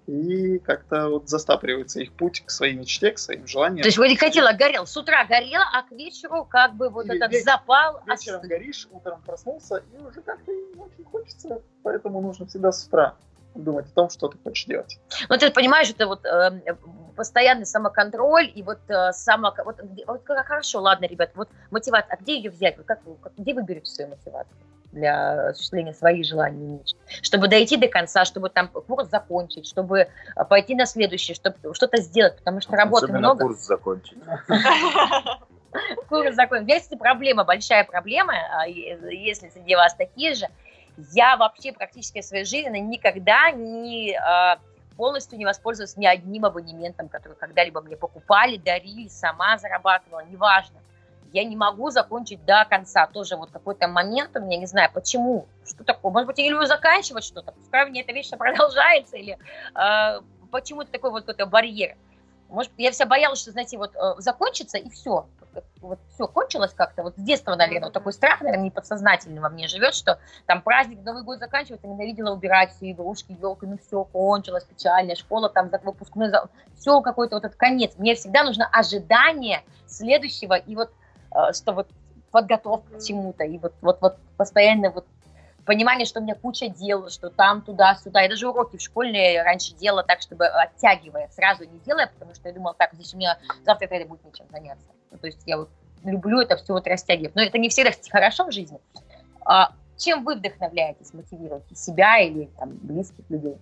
и как-то вот застапливается их путь к своей мечте, к своим желаниям. То есть вы не хотела, горел, с утра горела, а к вечеру как бы вот Или этот вечер, запал... Вечером ос... горишь, утром проснулся, и уже как-то не очень хочется, поэтому нужно всегда с утра думать о том, что ты хочешь делать. Ну, ты понимаешь, это вот э, постоянный самоконтроль и вот э, само... Вот, вот хорошо, ладно, ребят, вот мотивация, а где ее взять? Вот как, как, где вы берете свою мотивацию? Для осуществления своих желаний и мечт. Чтобы дойти до конца, чтобы там курс закончить, чтобы а, пойти на следующий, чтобы что-то сделать, потому что работы Особенно много. курс закончить. Курс закончить. Есть проблема, большая проблема, а, если среди вас такие же. Я вообще практически в своей жизни никогда не а, полностью не воспользовалась ни одним абонементом, который когда-либо мне покупали, дарили, сама зарабатывала, неважно я не могу закончить до конца. Тоже вот какой-то момент у меня, не знаю, почему, что такое. Может быть, я люблю заканчивать что-то, пускай мне эта вещь продолжается, или э, почему это такой вот какой-то барьер. Может, я вся боялась, что, знаете, вот э, закончится и все. Вот, все кончилось как-то. Вот с детства, наверное, вот такой страх, наверное, неподсознательно во мне живет, что там праздник, Новый год заканчивается, ненавидела убирать все игрушки, елки, ну все, кончилось, печально, школа там, выпускной, все какой-то вот этот конец. Мне всегда нужно ожидание следующего, и вот что вот подготовка к чему-то, и вот, вот, вот постоянно вот понимание, что у меня куча дел, что там, туда, сюда. Я даже уроки в школе раньше делала так, чтобы оттягивая, сразу не делая, потому что я думала, так, здесь у меня завтра это будет нечем заняться. Ну, то есть я вот люблю это все вот растягивать. Но это не всегда хорошо в жизни. А чем вы вдохновляетесь, мотивируете себя или там близких людей?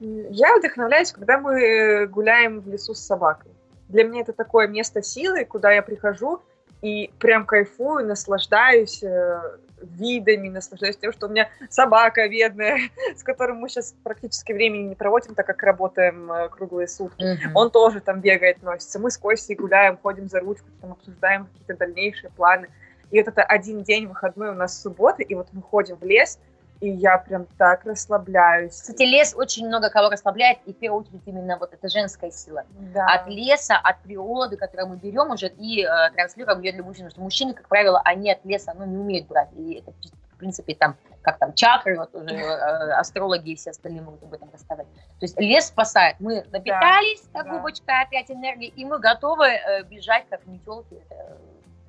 Я вдохновляюсь, когда мы гуляем в лесу с собакой. Для меня это такое место силы, куда я прихожу, и прям кайфую, наслаждаюсь э, видами, наслаждаюсь тем, что у меня собака бедная, с которым мы сейчас практически времени не проводим, так как работаем э, круглые сутки. Mm-hmm. Он тоже там бегает, носится. Мы с Костей гуляем, ходим за ручку, там обсуждаем какие-то дальнейшие планы. И вот это один день выходной у нас суббота, и вот мы ходим в лес, и я прям так расслабляюсь. Кстати, лес очень много кого расслабляет, и в первую очередь именно вот эта женская сила. Да. От леса, от природы, которую мы берем уже и э, транслируем ее для мужчин. Потому что мужчины, как правило, они от леса ну, не умеют брать. И это, в принципе, там, как там, чакры, вот уже э, астрологи и все остальные могут об этом рассказать. То есть лес спасает. Мы напитались, да, как да. губочка, опять энергии, и мы готовы э, бежать, как метелки. Это,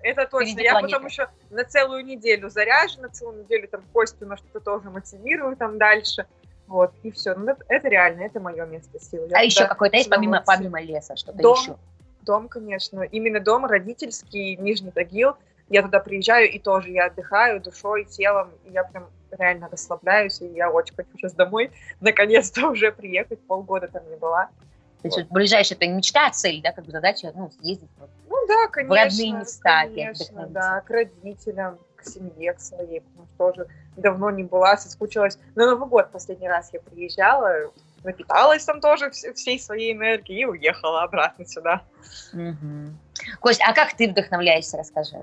это точно. Я планеты. потом еще на целую неделю заряжена, целую неделю там Костю на что-то тоже мотивирую там дальше. Вот, и все. Ну, это, это реально, это мое место силы. Я а еще какой-то есть помимо, помимо леса, что-то дом, еще? Дом, конечно. Именно дом родительский, Нижний Тагил. Я туда приезжаю, и тоже я отдыхаю душой, телом. И я прям реально расслабляюсь, и я очень хочу сейчас домой наконец-то уже приехать. Полгода там не была. То есть вот. ближайшая это мечта, цель, да, как бы задача, ну, съездить вот да, конечно, в родные места. Конечно, да, к родителям, к семье, к своей, потому что тоже давно не была, соскучилась. На Новый год последний раз я приезжала, напиталась там тоже вс- всей своей энергией и уехала обратно сюда. Мгм. Кость, а как ты вдохновляешься, расскажи.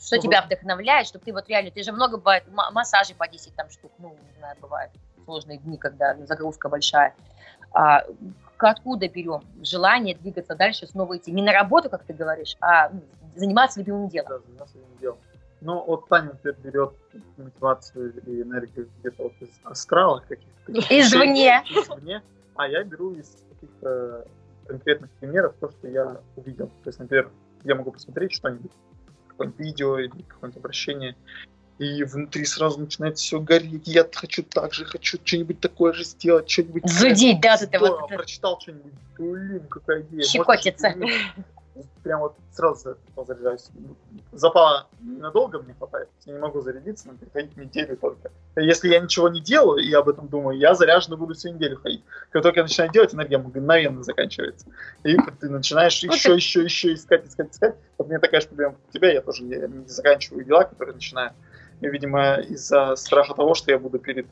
Что Ну, тебя вдохновляет, чтобы ты вот реально, ты же много бывает, ма- массажей по 10 там штук, ну, не знаю, бывает сложные дни, когда загрузка большая. А, откуда берем желание двигаться дальше, снова идти? Не на работу, как ты говоришь, а ну, заниматься любимым делом. Да, заниматься этим делом. Ну, вот Таня например, берет мотивацию и энергию где-то вот из астрала каких-то. Извне. Извне. А я беру из каких-то конкретных примеров то, что я увидел. То есть, например, я могу посмотреть что-нибудь, какое-нибудь видео или какое-нибудь обращение, и внутри сразу начинает все гореть. Я хочу так же, хочу что-нибудь такое же сделать, что-нибудь... Зудеть, да, это вот. это. прочитал что-нибудь, блин, какая идея. Щекотится. Прям вот сразу заряжаюсь. Запала надолго мне хватает. Я не могу зарядиться, но приходить неделю только. Если я ничего не делаю и об этом думаю, я заряженно буду всю неделю ходить. Как только я начинаю делать, энергия мгновенно заканчивается. И ты начинаешь еще, еще, еще искать, искать, искать. Вот у меня такая же проблема, как у тебя. Я тоже не, не заканчиваю дела, которые начинаю. Видимо, из-за страха того, что я буду перед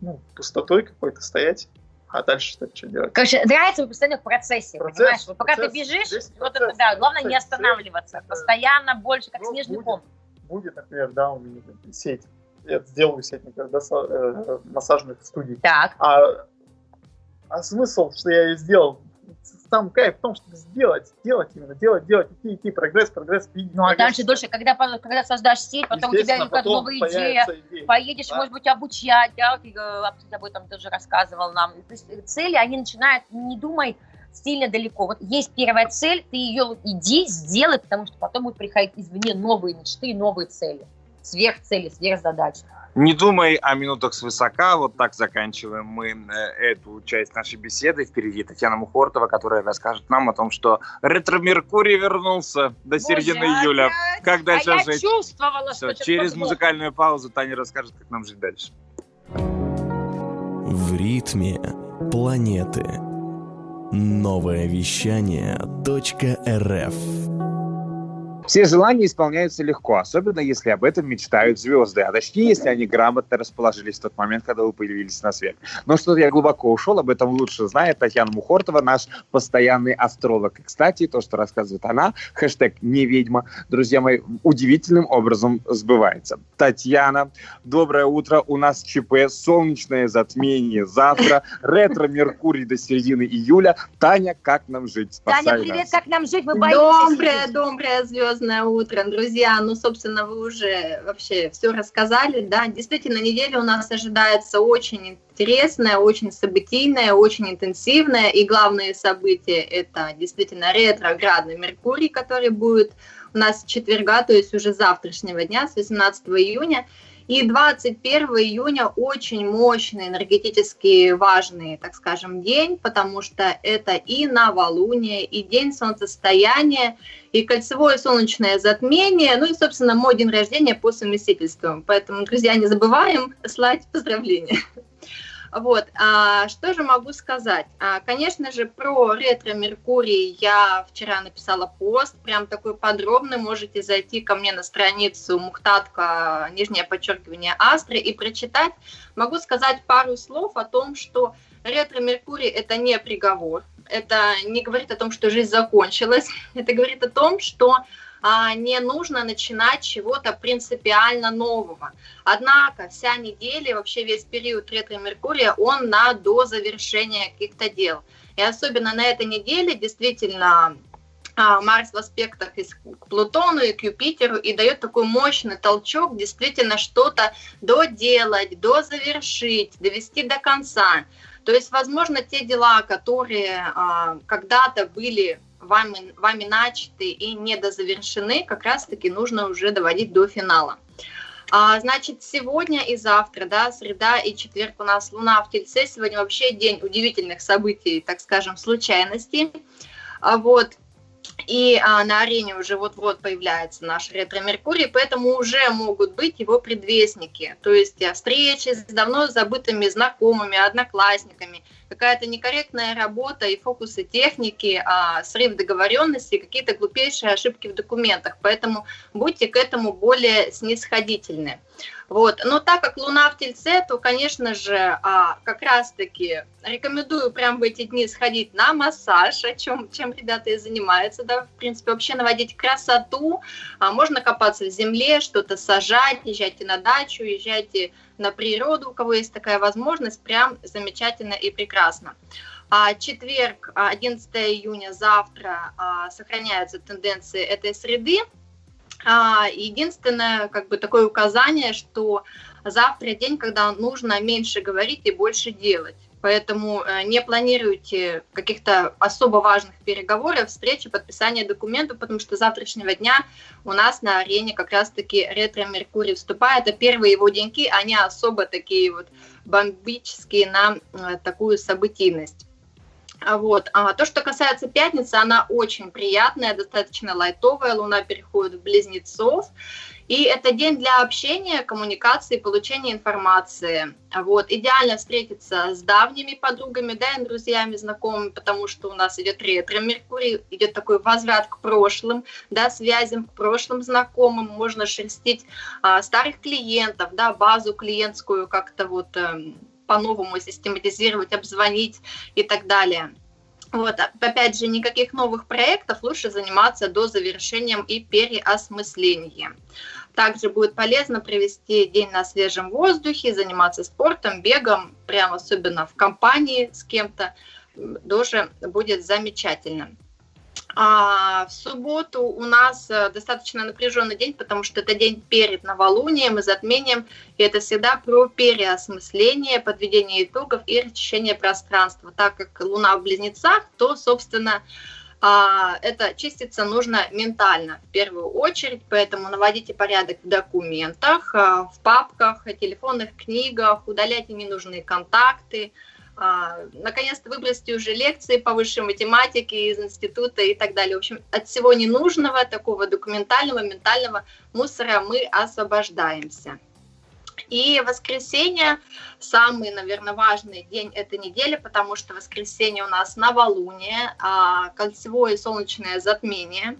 ну, пустотой какой-то стоять, а дальше что, что делать? Короче, нравится постоянно в процессе, Процесс, понимаешь? Вот пока ты процесс, бежишь, здесь вот процесс, это да, главное не процесс, останавливаться, это- постоянно больше, как Ну, снежный будет. ком. будет, например, да, у меня сеть. Я сделаю сеть, например, да, со- э, массажных студий. Так. А, а смысл, что я ее сделал, сам кайф в том, чтобы сделать, сделать именно, делать, делать, идти, идти, прогресс, прогресс, видеть. Ну а дальше дольше, когда, когда создашь сеть, потом у тебя потом новая идея, идея. поедешь, Да. может быть, обучать, да, ты э, об об этом тоже рассказывал нам. То есть э, цели, они начинают, не думай сильно далеко. Вот есть первая цель, ты ее иди, сделай, потому что потом будут приходить извне новые мечты, новые цели. Сверхцели, сверхзадачи. Не думай о минутах свысока. Вот так заканчиваем мы э, эту часть нашей беседы. Впереди Татьяна Мухортова, которая расскажет нам о том, что ретро-меркурий вернулся до середины Боже, июля. опять? Как дальше а я жить? чувствовала, Все, что через что-то музыкальную паузу Таня расскажет, как нам жить дальше. В ритме планеты. Новое вещание .рф Все желания исполняются легко, особенно если об этом мечтают звезды, а точнее, если они грамотно расположились в тот момент, когда вы появились на свет. Но что-то я глубоко ушел, об этом лучше знает Татьяна Мухортова, наш постоянный астролог. И, кстати, то, что рассказывает она, хэштег «не ведьма», друзья мои, удивительным образом сбывается. Татьяна, доброе утро, у нас ЧП, солнечное затмение завтра, ретро-меркурий до середины июля. Таня, как нам жить? Спасай Таня, привет, нас. как нам жить? Мы боимся. Доброе, доброе звездное утро, друзья. Ну, собственно, вы уже вообще все рассказали, да. Действительно, неделя у нас ожидается очень интересная, очень событийная, очень интенсивная. И главные события – это действительно ретроградный Меркурий, который будет у нас с четверга, то есть уже завтрашнего дня, с 18 июня. И 21 июня очень мощный, энергетически важный, так скажем, день, потому что это и новолуние, и день солнцестояния, и кольцевое солнечное затмение, ну и, собственно, мой день рождения по совместительству. Поэтому, друзья, не забываем слать поздравления. Вот, а, что же могу сказать? А, конечно же, про ретро-меркурий я вчера написала пост, прям такой подробный, можете зайти ко мне на страницу Мухтатка, нижнее подчеркивание Астры и прочитать. Могу сказать пару слов о том, что ретро-меркурий – это не приговор, это не говорит о том, что жизнь закончилась, это говорит о том, что а, не нужно начинать чего-то принципиально нового. Однако вся неделя, вообще весь период ретро-меркурия, он на до завершения каких-то дел. И особенно на этой неделе действительно а, Марс в аспектах и к Плутону, и к Юпитеру, и дает такой мощный толчок действительно что-то доделать, дозавершить, довести до конца. То есть, возможно, те дела, которые а, когда-то были вами, вами начаты и недозавершены, как раз-таки нужно уже доводить до финала. А, значит, сегодня и завтра, да, среда и четверг у нас Луна в Тельце. Сегодня вообще день удивительных событий, так скажем, случайностей. А, вот. И а, на арене уже вот-вот появляется наш ретро-меркурий, поэтому уже могут быть его предвестники. То есть а, встречи с давно забытыми знакомыми, одноклассниками, какая-то некорректная работа и фокусы техники, а, срыв договоренности, какие-то глупейшие ошибки в документах. Поэтому будьте к этому более снисходительны. Вот. Но так как Луна в Тельце, то, конечно же, а, как раз-таки рекомендую прямо в эти дни сходить на массаж, о чем, чем ребята и занимаются, да, в принципе, вообще наводить красоту, а, можно копаться в земле, что-то сажать, езжайте на дачу, езжайте на природу, у кого есть такая возможность, прям замечательно и прекрасно. А, четверг, 11 июня, завтра а, сохраняются тенденции этой среды, единственное, как бы такое указание, что завтра день, когда нужно меньше говорить и больше делать. Поэтому э, не планируйте каких-то особо важных переговоров, встречи, подписания документов, потому что завтрашнего дня у нас на арене как раз-таки ретро-меркурий вступает. Это первые его деньки, они особо такие вот бомбические на э, такую событийность. А вот. А то, что касается пятницы, она очень приятная, достаточно лайтовая. Луна переходит в близнецов. И это день для общения, коммуникации, получения информации. Вот. Идеально встретиться с давними подругами, да, и друзьями, знакомыми, потому что у нас идет ретро Меркурий, идет такой возврат к прошлым, да, связям к прошлым знакомым. Можно шерстить а, старых клиентов, да, базу клиентскую как-то вот эм, по-новому систематизировать, обзвонить и так далее. Вот, а, опять же, никаких новых проектов лучше заниматься до завершения и переосмысления. Также будет полезно провести день на свежем воздухе, заниматься спортом, бегом, прямо особенно в компании с кем-то, тоже будет замечательно. А в субботу у нас э, достаточно напряженный день, потому что это день перед новолунием и затмением, и это всегда про переосмысление, подведение итогов и расчищение пространства. Так как Луна в Близнецах, то, собственно, а, это чиститься нужно ментально в первую очередь, поэтому наводите порядок в документах, а, в папках, телефонных книгах, удаляйте ненужные контакты, а, наконец-то выбросьте уже лекции по высшей математике из института и так далее. В общем, от всего ненужного, такого документального, ментального мусора мы освобождаемся. И воскресенье самый, наверное, важный день этой недели, потому что воскресенье у нас новолуние, а, кольцевое солнечное затмение.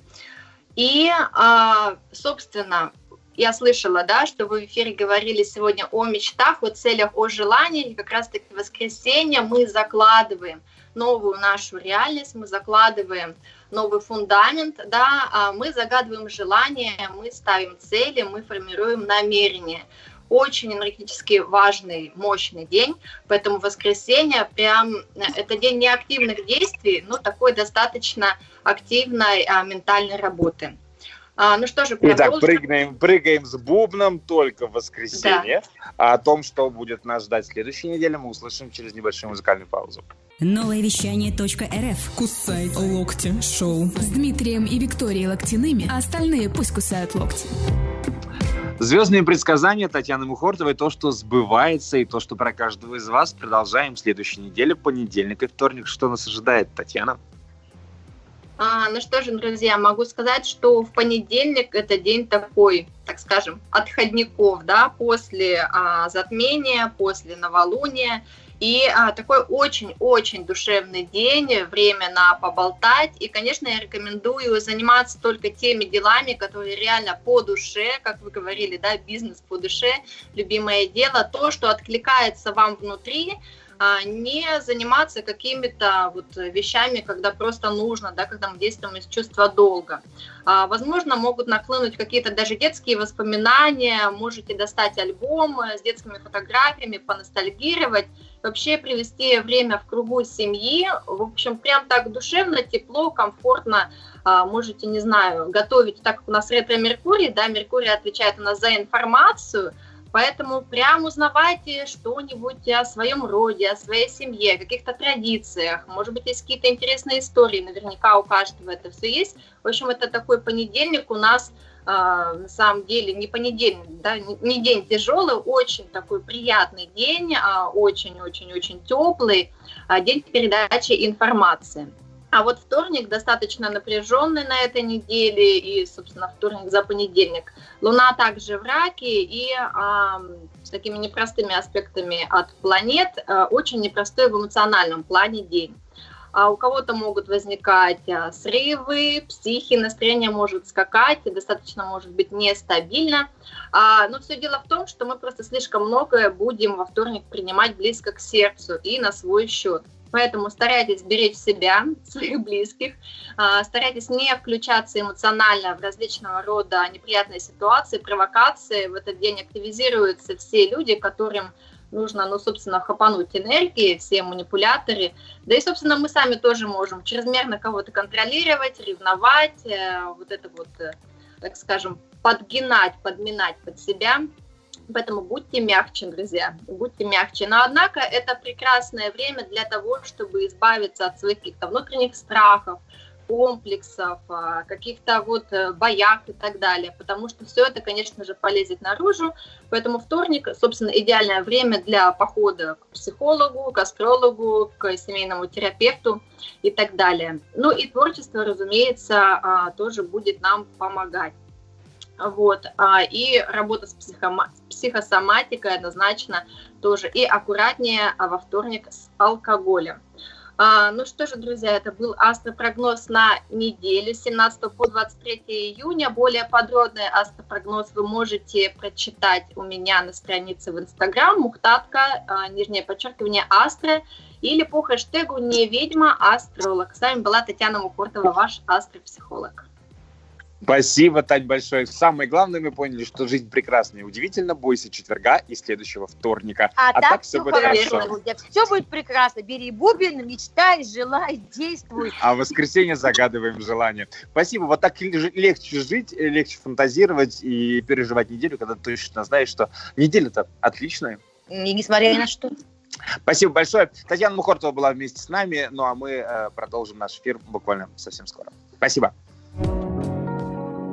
И, а, собственно, я слышала, да, что вы в эфире говорили сегодня о мечтах, о целях, о желаниях, и как раз-таки воскресенье мы закладываем новую нашу реальность, мы закладываем новый фундамент, да, а мы загадываем желания, мы ставим цели, мы формируем намерения. Очень энергетически важный, мощный день, поэтому воскресенье прям это день неактивных действий, но такой достаточно активной а, ментальной работы. А, ну что же, продолжим. Итак, прыгаем, прыгаем с бубном только в воскресенье. Да. А о том, что будет нас ждать в следующей неделе, мы услышим через небольшую музыкальную паузу. Новое вещание .рф Кусай локти шоу с Дмитрием и Викторией Локтяными, а остальные пусть кусают локти. Звездные предсказания Татьяны Мухортовой, то, что сбывается, и то, что про каждого из вас. Продолжаем в следующей неделе, понедельник и вторник. Что нас ожидает, Татьяна? А, ну что же, друзья, могу сказать, что в понедельник это день такой, так скажем, отходников, да, после а, затмения, после новолуния. И а, такой очень-очень душевный день, время на поболтать. И, конечно, я рекомендую заниматься только теми делами, которые реально по душе, как вы говорили, да, бизнес по душе, любимое дело, то, что откликается вам внутри, не заниматься какими-то вот вещами, когда просто нужно, да, когда мы действуем из чувства долга. А, возможно, могут наклынуть какие-то даже детские воспоминания, можете достать альбом с детскими фотографиями, поностальгировать, вообще привести время в кругу семьи, в общем, прям так душевно, тепло, комфортно, а, можете, не знаю, готовить, так как у нас ретро-меркурий, да, Меркурий отвечает у нас за информацию, Поэтому прям узнавайте что-нибудь о своем роде, о своей семье, о каких-то традициях. Может быть, есть какие-то интересные истории. Наверняка у каждого это все есть. В общем, это такой понедельник у нас э, на самом деле не понедельник, да, не день тяжелый, очень такой приятный день, очень-очень-очень а теплый, а, день передачи информации. А вот вторник достаточно напряженный на этой неделе, и, собственно, вторник за понедельник. Луна также в раке, и а, с такими непростыми аспектами от планет, а, очень непростой в эмоциональном плане день. а у кого-то могут возникать а, срывы, психи, настроение может скакать, достаточно может быть нестабильно. А, но все дело в том, что мы просто слишком многое будем во вторник принимать близко к сердцу и на свой счет. Поэтому старайтесь беречь себя, своих близких, а, старайтесь не включаться эмоционально в различного рода неприятные ситуации, провокации. В этот день активизируются все люди, которым нужно, ну, собственно, хапануть энергии, все манипуляторы. Да и, собственно, мы сами тоже можем чрезмерно кого-то контролировать, ревновать, э, вот это вот, э, так скажем, подгинать, подминать под себя. Поэтому будьте мягче, друзья, будьте мягче. Но, однако, это прекрасное время для того, чтобы избавиться от своих каких-то внутренних страхов, комплексов, а, каких-то вот э, боях и так далее, потому что все это, конечно же, полезет наружу, поэтому вторник, собственно, идеальное время для похода к психологу, к астрологу, к семейному терапевту и так далее. Ну и творчество, разумеется, а, тоже будет нам помогать. Вот. А, и работа с психосоматикой однозначно тоже. И аккуратнее а во вторник с алкоголем. А, ну что же, друзья, это был астропрогноз на неделю с 17 по 23 июня. Более подробный астропрогноз вы можете прочитать у меня на странице в Инстаграм мухтатка, нижнее подчеркивание астро, или по хэштегу не ведьма, астролог. С вами была Татьяна Мухортова, ваш астропсихолог. Спасибо, Тань, большое. Самое главное, мы поняли, что жизнь прекрасна и удивительно. Бойся четверга и следующего вторника. А, а так, так все будет хорошо. хорошо. Все будет прекрасно. Бери бубен, мечтай, желай, действуй. А в воскресенье загадываем желание. Спасибо. Вот так легче жить, легче фантазировать и переживать неделю, когда ты точно знаешь, что неделя-то отличная. И несмотря ни на что. Спасибо большое. Татьяна Мухортова была вместе с нами, ну а мы э, продолжим наш эфир буквально совсем скоро. Спасибо.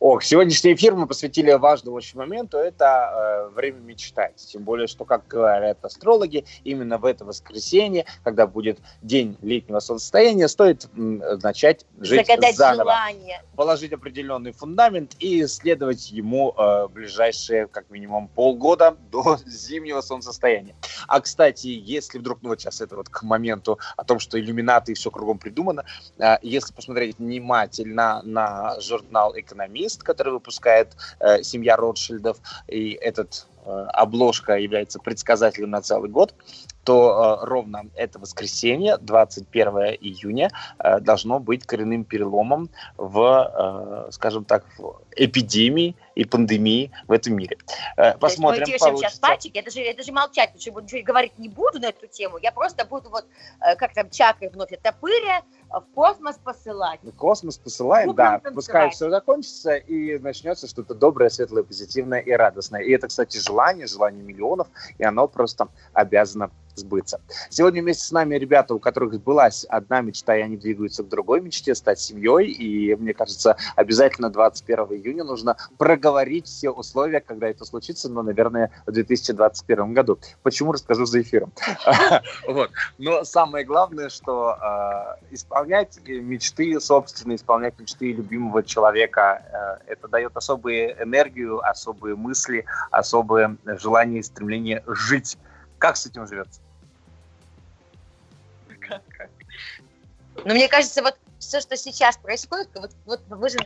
Ох, сегодняшний эфир мы посвятили важному очень моменту, это э, время мечтать. Тем более, что, как говорят астрологи, именно в это воскресенье, когда будет день летнего солнцестояния, стоит м, начать жить Загадать заново. желание. Положить определенный фундамент и следовать ему э, ближайшие, как минимум, полгода до зимнего солнцестояния. А, кстати, если вдруг, ну вот сейчас это вот к моменту о том, что иллюминаты и все кругом придумано, э, если посмотреть внимательно на журнал «Экономист», лист, который выпускает э, семья Ротшильдов, и этот э, обложка является предсказателем на целый год, то э, ровно это воскресенье, 21 июня, э, должно быть коренным переломом в, э, скажем так, в эпидемии и пандемии в этом мире. Э, посмотрим, То есть мы сейчас пальчики, это же, это же молчать, что ничего говорить не буду на эту тему, я просто буду вот, э, как там, чакры вновь топыря, в космос посылать. В космос посылаем, да. Пускай все закончится и начнется что-то доброе, светлое, позитивное и радостное. И это, кстати, желание, желание миллионов, и оно просто обязано сбыться. Сегодня вместе с нами ребята, у которых сбылась одна мечта, и они двигаются к другой мечте, стать семьей. И мне кажется, обязательно 21 июня нужно проговорить все условия, когда это случится, но, наверное, в 2021 году. Почему, расскажу за эфиром. Но самое главное, что а, исполнять мечты собственные, исполнять мечты любимого человека, э, это дает особую энергию, особые мысли, особое желание и стремление жить. Как с этим живется? Но мне кажется, вот все, что сейчас происходит, вот, вот вы же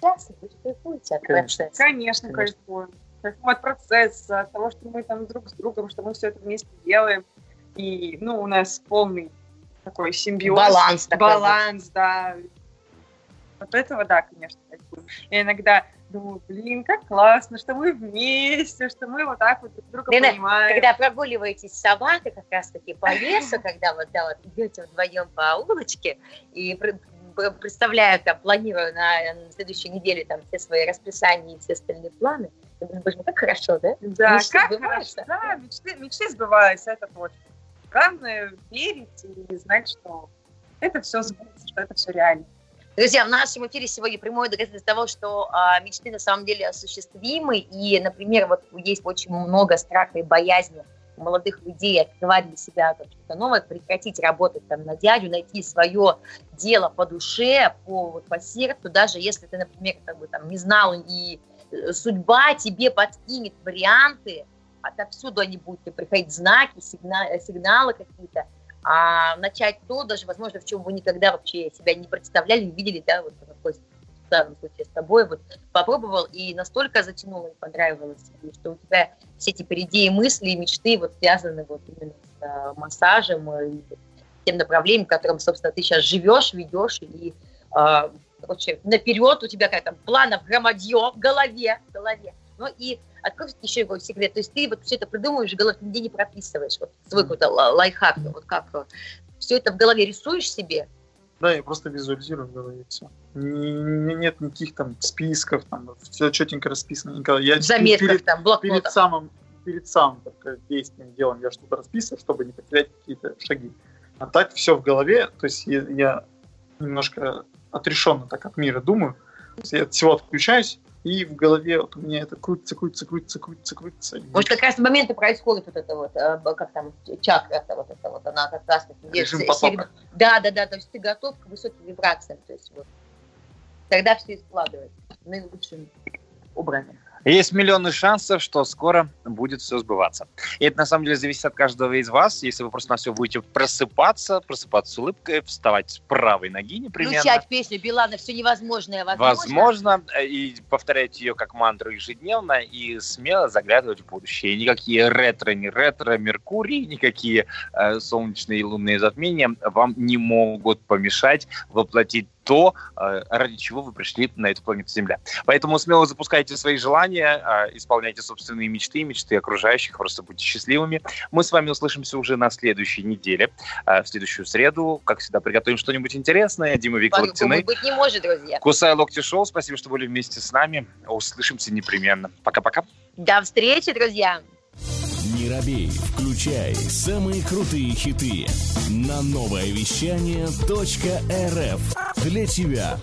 сейчас кайфуете от процесса. Конечно, кайфуем. Кайфуем от процесса, от того, что мы там друг с другом, что мы все это вместе делаем. И, ну, у нас полный такой симбиоз. Баланс. Такой баланс, вот. да. Вот этого, да, конечно, кайфуем. Я иногда думаю, блин, как классно, что мы вместе, что мы вот так вот друг друга Лена, понимаем. Когда прогуливаетесь с собакой как раз-таки по лесу, когда вот, да, вот идете вдвоем по улочке и представляю, там, планирую на, на следующей неделе там все свои расписания и все остальные планы, я думаю, боже, как хорошо, да? Да, мечты как сбываются. хорошо, да, мечты, мечты сбываются, это точно. Главное верить и знать, что это все сбудется, что это все реально. Друзья, в нашем эфире сегодня прямое доказательство того, что а, мечты на самом деле осуществимы. И, например, вот есть очень много страха и боязни у молодых людей открывать для себя что-то новое, прекратить работать там на дядю, найти свое дело по душе, по, по сердцу, даже если ты, например, как бы, там, не знал и э, судьба тебе подкинет варианты, отовсюду они будут приходить, знаки, сигналы, сигналы какие-то, а начать то, даже, возможно, в чем вы никогда вообще себя не представляли, не видели, да, вот такой в данном случае с тобой, вот попробовал и настолько затянуло и понравилось, что у тебя все теперь идеи, мысли и мечты вот связаны вот именно с а, массажем и тем направлением, которым, собственно, ты сейчас живешь, ведешь, и, а, короче, наперед у тебя какая-то планов громадье в голове, в голове. Ну и открой еще его секрет, то есть ты вот все это придумываешь в голове, нигде не прописываешь, вот свой какой-то лайфхак, вот как все это в голове рисуешь себе, да, я просто визуализирую в голове все. Нет никаких там списков, там все четенько расписано. Никогда. Я Заметках перед, там, Перед самым, перед самым только действием, делом я что-то расписываю, чтобы не потерять какие-то шаги. А так все в голове, то есть я, я немножко отрешенно так от мира думаю. Я от всего отключаюсь, и в голове вот у меня это крутится, крутится, крутится, крутится, крутится. Может, как раз в моменты происходит вот это вот, э, как там, чакра, это вот это вот, она как раз таки... Режим потока. Да, да, да, то есть ты готов к высоким вибрациям, то есть вот. Тогда все складывается наилучшим образом. Есть миллионы шансов, что скоро будет все сбываться. И это на самом деле зависит от каждого из вас. Если вы просто на все будете просыпаться, просыпаться с улыбкой, вставать с правой ноги непременно. Включать песню Билана «Все невозможное возможно». Возможно. И повторять ее как мантру ежедневно и смело заглядывать в будущее. никакие ретро, не ретро, Меркурий, никакие э, солнечные и лунные затмения вам не могут помешать воплотить то, э, ради чего вы пришли на эту планету Земля. Поэтому смело запускайте свои желания, э, исполняйте собственные мечты, мечты окружающих, просто будьте счастливыми. Мы с вами услышимся уже на следующей неделе, э, в следующую среду. Как всегда, приготовим что-нибудь интересное. Дима Вика Локтины. быть не может, друзья. Кусай локти шоу. Спасибо, что были вместе с нами. Услышимся непременно. Пока-пока. До встречи, друзья. Не робей, включай самые крутые хиты на новое вещание .рф для тебя.